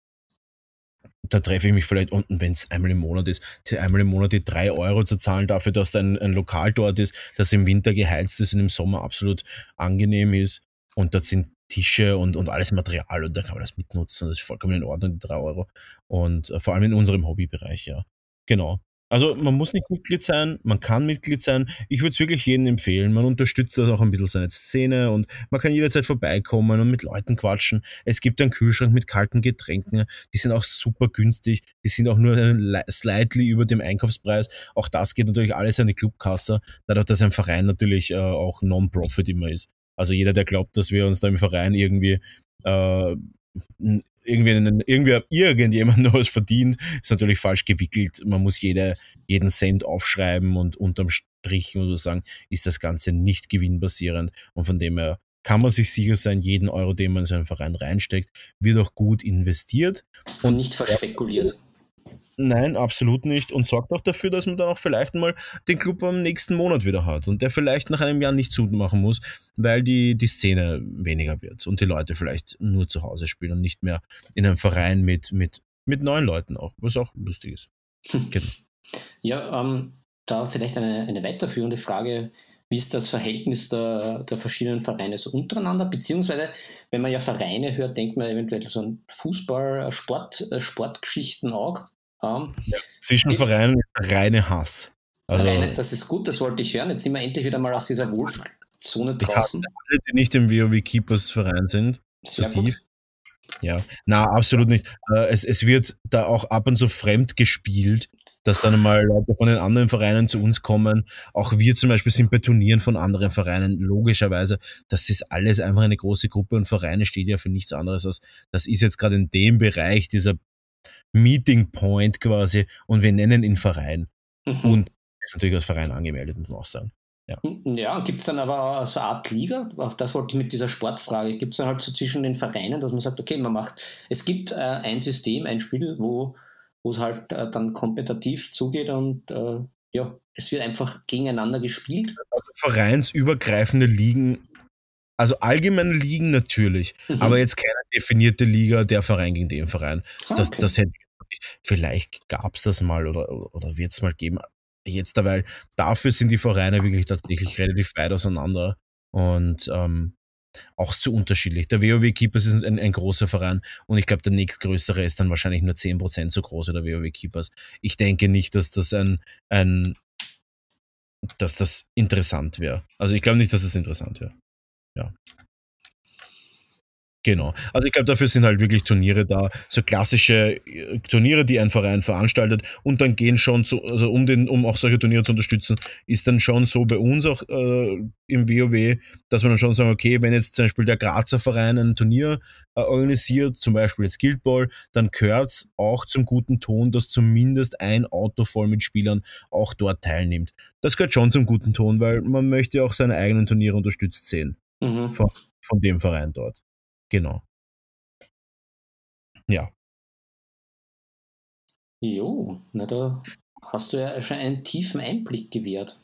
da treffe ich mich vielleicht unten, wenn es einmal im Monat ist, einmal im Monat die drei Euro zu zahlen dafür, dass da ein, ein Lokal dort ist, das im Winter geheizt ist und im Sommer absolut angenehm ist. Und dort sind Tische und, und alles Material und da kann man das mitnutzen. Das ist vollkommen in Ordnung, die drei Euro. Und äh, vor allem in unserem Hobbybereich, ja. Genau. Also man muss nicht Mitglied sein, man kann Mitglied sein. Ich würde es wirklich jedem empfehlen. Man unterstützt das auch ein bisschen seine Szene und man kann jederzeit vorbeikommen und mit Leuten quatschen. Es gibt einen Kühlschrank mit kalten Getränken. Die sind auch super günstig. Die sind auch nur li- slightly über dem Einkaufspreis. Auch das geht natürlich alles an die Clubkasse, dadurch, dass ein Verein natürlich äh, auch Non-Profit immer ist. Also jeder, der glaubt, dass wir uns da im Verein irgendwie äh, irgendwie, irgendwie irgendjemand noch was verdient, ist natürlich falsch gewickelt. Man muss jede, jeden Cent aufschreiben und unterm Strich man sagen, ist das Ganze nicht gewinnbasierend. Und von dem her kann man sich sicher sein, jeden Euro, den man in so einen Verein reinsteckt, wird auch gut investiert. Und nicht verspekuliert. Nein, absolut nicht. Und sorgt auch dafür, dass man dann auch vielleicht mal den Club am nächsten Monat wieder hat und der vielleicht nach einem Jahr nicht zumachen muss, weil die, die Szene weniger wird und die Leute vielleicht nur zu Hause spielen und nicht mehr in einem Verein mit, mit, mit neuen Leuten auch, was auch lustig ist. Genau. Ja, ähm, da vielleicht eine, eine weiterführende Frage. Wie ist das Verhältnis der, der verschiedenen Vereine so untereinander? Beziehungsweise, wenn man ja Vereine hört, denkt man eventuell so an Fußball, Sport, äh, Sportgeschichten auch. Ähm, ja, zwischen Vereinen ist reine Hass. Also, reine, das ist gut, das wollte ich hören. Jetzt sind wir endlich wieder mal aus dieser Wohlzone draußen. Alle, die nicht im WoW Keepers Verein sind. Sehr so gut. Ja, na, absolut nicht. Äh, es, es wird da auch ab und zu fremd gespielt, dass dann mal Leute von den anderen Vereinen zu uns kommen. Auch wir zum Beispiel sind bei Turnieren von anderen Vereinen, logischerweise. Das ist alles einfach eine große Gruppe und Vereine steht ja für nichts anderes als, das ist jetzt gerade in dem Bereich dieser Meeting Point quasi und wir nennen ihn Verein. Mhm. Und ist natürlich als Verein angemeldet, muss man auch sagen. Ja, hm, ja gibt es dann aber so eine Art Liga? Auf das wollte ich mit dieser Sportfrage. Gibt es dann halt so zwischen den Vereinen, dass man sagt, okay, man macht, es gibt äh, ein System, ein Spiel, wo es halt äh, dann kompetitiv zugeht und äh, ja, es wird einfach gegeneinander gespielt. Also vereinsübergreifende Ligen, also allgemeine Ligen natürlich, mhm. aber jetzt keine definierte Liga, der Verein gegen den Verein. Ah, das, okay. das hätte Vielleicht gab es das mal oder, oder wird es mal geben jetzt dabei, dafür sind die Vereine wirklich tatsächlich relativ weit auseinander und ähm, auch zu unterschiedlich. Der WoW Keepers ist ein, ein großer Verein und ich glaube, der nächstgrößere ist dann wahrscheinlich nur 10% so groß, der WoW Keepers. Ich denke nicht, dass das ein, ein dass das interessant wäre. Also ich glaube nicht, dass es interessant wäre. Ja. Genau. Also ich glaube, dafür sind halt wirklich Turniere da, so klassische äh, Turniere, die ein Verein veranstaltet und dann gehen schon so, also um den, um auch solche Turniere zu unterstützen, ist dann schon so bei uns auch äh, im WoW, dass wir dann schon sagen, okay, wenn jetzt zum Beispiel der Grazer Verein ein Turnier äh, organisiert, zum Beispiel jetzt Guild Ball, dann gehört es auch zum guten Ton, dass zumindest ein Auto voll mit Spielern auch dort teilnimmt. Das gehört schon zum guten Ton, weil man möchte auch seine eigenen Turniere unterstützt sehen mhm. von, von dem Verein dort. Genau. Ja. Jo, na da hast du ja schon einen tiefen Einblick gewährt.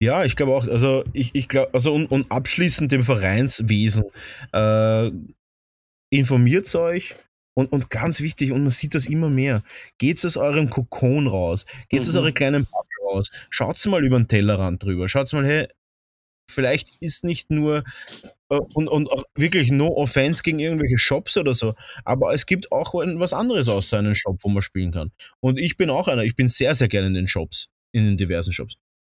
Ja, ich glaube auch, also ich, ich glaube, also und, und abschließend dem Vereinswesen, äh, informiert euch und, und ganz wichtig, und man sieht das immer mehr, geht aus eurem Kokon raus, geht mhm. aus euren kleinen Bubble raus, schaut mal über den Tellerrand drüber, schaut mal, hey, vielleicht ist nicht nur äh, und, und auch wirklich no offense gegen irgendwelche Shops oder so. Aber es gibt auch was anderes außer einem Shop, wo man spielen kann. Und ich bin auch einer. Ich bin sehr, sehr gerne in den Shops, in den diversen Shops.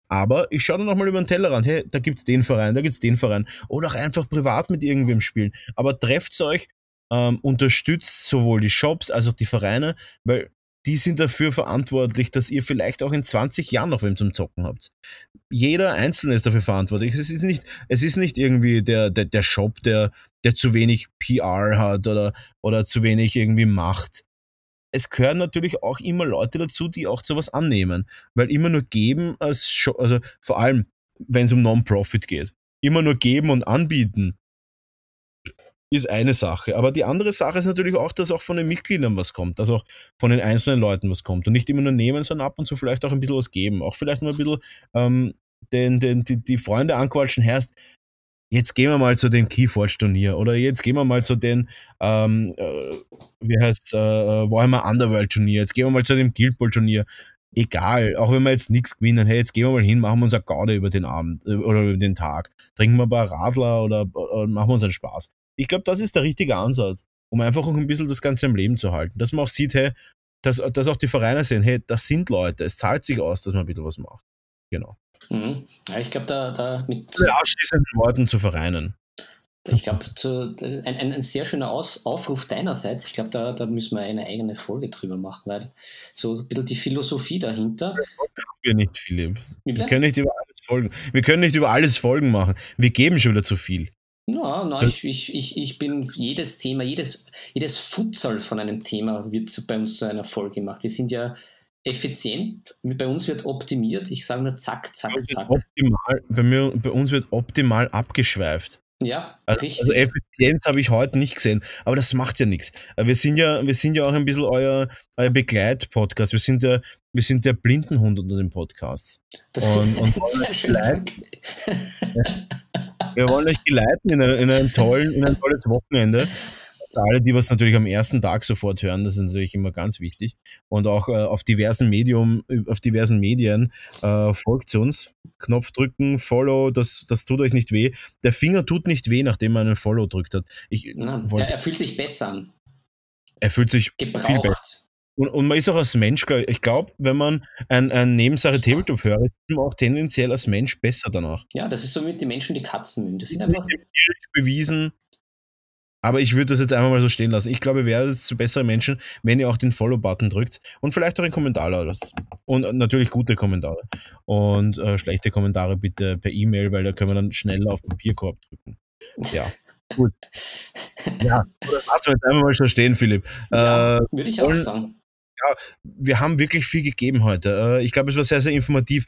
Aber ich schaue dann nochmal über den Tellerrand. Hey, da gibt's den Verein, da gibt's den Verein. Oder auch einfach privat mit irgendwem spielen. Aber trefft euch, ähm, unterstützt sowohl die Shops als auch die Vereine, weil die sind dafür verantwortlich, dass ihr vielleicht auch in 20 Jahren noch wem zum Zocken habt. Jeder Einzelne ist dafür verantwortlich. Es ist nicht, es ist nicht irgendwie der, der, der Shop, der, der zu wenig PR hat oder, oder zu wenig irgendwie Macht. Es gehören natürlich auch immer Leute dazu, die auch sowas annehmen. Weil immer nur geben, als Shop, also vor allem, wenn es um Non-Profit geht. Immer nur geben und anbieten ist eine Sache. Aber die andere Sache ist natürlich auch, dass auch von den Mitgliedern was kommt, dass auch von den einzelnen Leuten was kommt. Und nicht immer nur nehmen, sondern ab und zu vielleicht auch ein bisschen was geben. Auch vielleicht mal ein bisschen ähm, den, den, die, die Freunde anquatschen, herrscht, jetzt gehen wir mal zu dem Keyforge-Turnier oder jetzt gehen wir mal zu den, ähm, äh, wie heißt äh, Warhammer Underworld-Turnier, jetzt gehen wir mal zu dem Guild Ball-Turnier. Egal, auch wenn wir jetzt nichts gewinnen, hey, jetzt gehen wir mal hin, machen wir uns eine Gaude über den Abend äh, oder über den Tag. Trinken wir ein paar Radler oder, oder machen wir uns einen Spaß. Ich glaube, das ist der richtige Ansatz, um einfach auch ein bisschen das Ganze am Leben zu halten. Dass man auch sieht, hey, dass, dass auch die Vereine sehen, hey, das sind Leute, es zahlt sich aus, dass man ein bisschen was macht. Genau. Mhm. Ja, ich glaube, da, da mit. Abschließenden Worten zu Vereinen. Ich glaube, ein, ein, ein, sehr schöner Aus, Aufruf deinerseits. Ich glaube, da, da müssen wir eine eigene Folge drüber machen, weil so ein bisschen die Philosophie dahinter. Wir nicht, Philipp. Wir können nicht über alles folgen. Wir können nicht über alles Folgen machen. Wir geben schon wieder zu viel. Ja, na, ich, ich, ich, ich bin jedes Thema, jedes, jedes Futsal von einem Thema wird bei uns zu einer Folge gemacht. Wir sind ja effizient, bei uns wird optimiert. Ich sage nur zack, zack, zack. Optimal, bei, mir, bei uns wird optimal abgeschweift. Ja, also, richtig. Also Effizienz habe ich heute nicht gesehen, aber das macht ja nichts. Wir sind ja, wir sind ja auch ein bisschen euer, euer Begleit-Podcast. Wir sind ja, wir sind der Blindenhund unter den Podcasts. Das und, und wollen wir wollen euch geleiten in, in, einen tollen, in ein tolles Wochenende. Für alle, die was natürlich am ersten Tag sofort hören, das ist natürlich immer ganz wichtig. Und auch äh, auf diversen Medium, auf diversen Medien äh, folgt uns. Knopf drücken, Follow, das, das tut euch nicht weh. Der Finger tut nicht weh, nachdem man einen Follow drückt hat. Ich, Na, er, er, fühlt sich besser an. Er fühlt sich Gebraucht. viel besser. Und, und man ist auch als Mensch, ich glaube, wenn man ein, ein Nebensache Tabletop hört, ist man auch tendenziell als Mensch besser danach. Ja, das ist so mit den Menschen, die Katzen mögen. Das sind einfach. bewiesen. Aber ich würde das jetzt einfach mal so stehen lassen. Ich glaube, ihr werdet zu besseren Menschen, wenn ihr auch den Follow-Button drückt und vielleicht auch einen Kommentar lasst. Und natürlich gute Kommentare. Und äh, schlechte Kommentare bitte per E-Mail, weil da können wir dann schneller auf Papierkorb drücken. Ja, gut. Ja, das lassen wir jetzt einfach mal so stehen, Philipp. Ja, Äh, würde ich auch und- sagen. wir haben wirklich viel gegeben heute. Äh, Ich glaube, es war sehr, sehr informativ.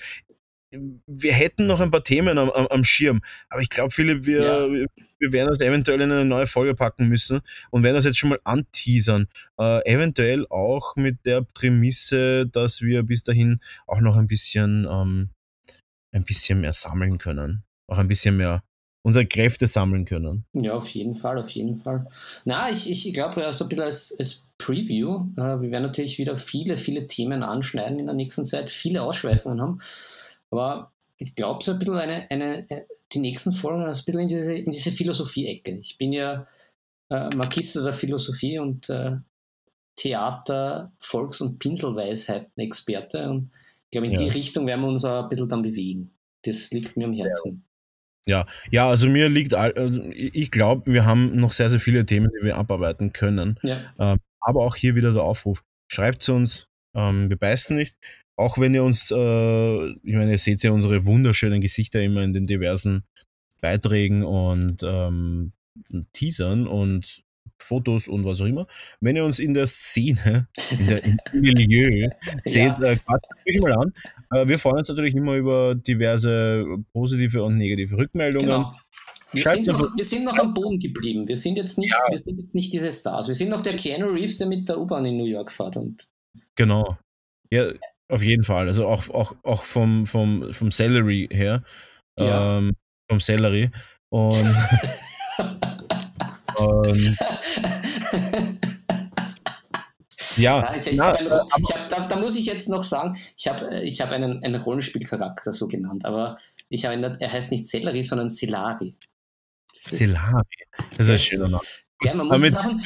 Wir hätten noch ein paar Themen am, am, am Schirm, aber ich glaube, Philipp, wir, Ja. wir werden das eventuell in eine neue Folge packen müssen und werden das jetzt schon mal anteasern. Äh, eventuell auch mit der Prämisse, dass wir bis dahin auch noch ein bisschen, ähm, ein bisschen mehr sammeln können. Auch ein bisschen mehr unsere Kräfte sammeln können. Ja, auf jeden Fall, auf jeden Fall. Na, ich, ich glaube, so ein bisschen als, als Preview, äh, wir werden natürlich wieder viele, viele Themen anschneiden in der nächsten Zeit, viele Ausschweifungen haben. Aber ich glaube, so ein bisschen eine, eine, äh, die nächsten Folgen, ein bisschen in diese, in diese Philosophie-Ecke. Ich bin ja äh, Magister der Philosophie und äh, Theater, Volks- und Pinselweisheiten-Experte. Und ich glaube, in Ja. die Richtung werden wir uns auch ein bisschen dann bewegen. Das liegt mir am Herzen. Ja, ja, also mir liegt, also ich glaube, wir haben noch sehr, sehr viele Themen, die wir abarbeiten können. Ja, Aber auch hier wieder der Aufruf. Schreibt zu uns, ähm, wir beißen nicht. Auch wenn ihr uns, äh, ich meine, ihr seht ja unsere wunderschönen Gesichter immer in den diversen Beiträgen und ähm, Teasern und Fotos und was auch immer. Wenn ihr uns in der Szene, in der, im Milieu seht, Ja. äh, euch mal an. Äh, wir freuen uns natürlich immer über diverse positive und negative Rückmeldungen. Genau. Wir sind, noch, wir sind noch am Boden geblieben. Wir sind jetzt nicht, wir sind jetzt nicht diese Stars. Wir sind noch der Keanu Reeves, der mit der U-Bahn in New York fährt. Und Genau. Ja, auf jeden Fall. Also auch, auch, auch vom, vom, vom Salary her. Ja. Ähm, vom Salary. Und, und ja, Ja, ich, ich na, einen, ich hab, da, da muss ich jetzt noch sagen, ich habe ich hab einen, einen Rollenspielcharakter so genannt, aber ich nicht, er heißt nicht Celery, sondern Celari. Selari. Das ist ein schöner Name. Ja, man muss Damit- sagen,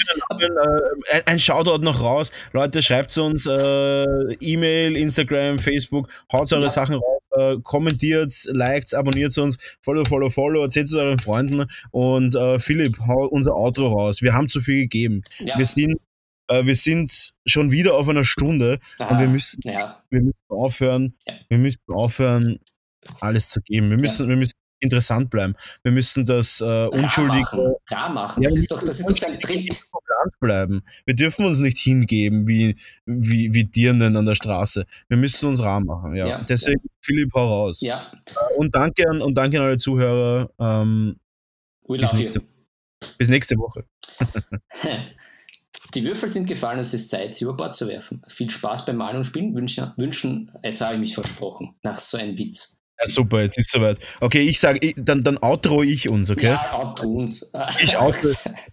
Äh, ein, Shoutout noch raus. Leute, schreibt uns äh, E-Mail, Instagram, Facebook, haut eure Ja. Sachen raus, äh, kommentiert, liked, abonniert uns, follow, follow, follow, erzählt es euren Freunden und äh, Philipp, hau unser Outro raus. Wir haben zu viel gegeben. ja, Wir sind, äh, wir sind schon wieder auf einer Stunde ah, und wir müssen, wir müssen aufhören, wir müssen aufhören, alles zu geben. Wir müssen, wir müssen interessant bleiben. Wir müssen das äh, unschuldige machen, rar machen. Ja, das, ist doch, das ist doch sein Trick. Bleiben. Wir dürfen uns nicht hingeben wie, wie, wie Dirnen an der Straße. Wir müssen uns rar machen. Ja. Ja. Deswegen, Philipp, hau raus. Ja, Und danke an, und danke an alle Zuhörer. Ähm, we Bis nächste- bis nächste Woche. Die Würfel sind gefallen, es ist Zeit, sie über Bord zu werfen. Viel Spaß beim Malen und Spielen wünschen, wünschen jetzt habe ich mich versprochen, nach so einem Witz. Ja, super, jetzt ist soweit. Okay, ich sage, dann, dann outro ich uns, okay? Ja, auch tun's. Ich auch.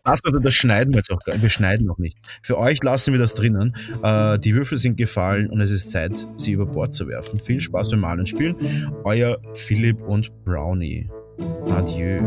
Das, also, das schneiden wir jetzt auch gar Wir schneiden noch nicht. Für euch lassen wir das drinnen. Äh, die Würfel sind gefallen und es ist Zeit, sie über Bord zu werfen. Viel Spaß beim Malen und Spielen. Euer Philipp und Brownie. Adieu.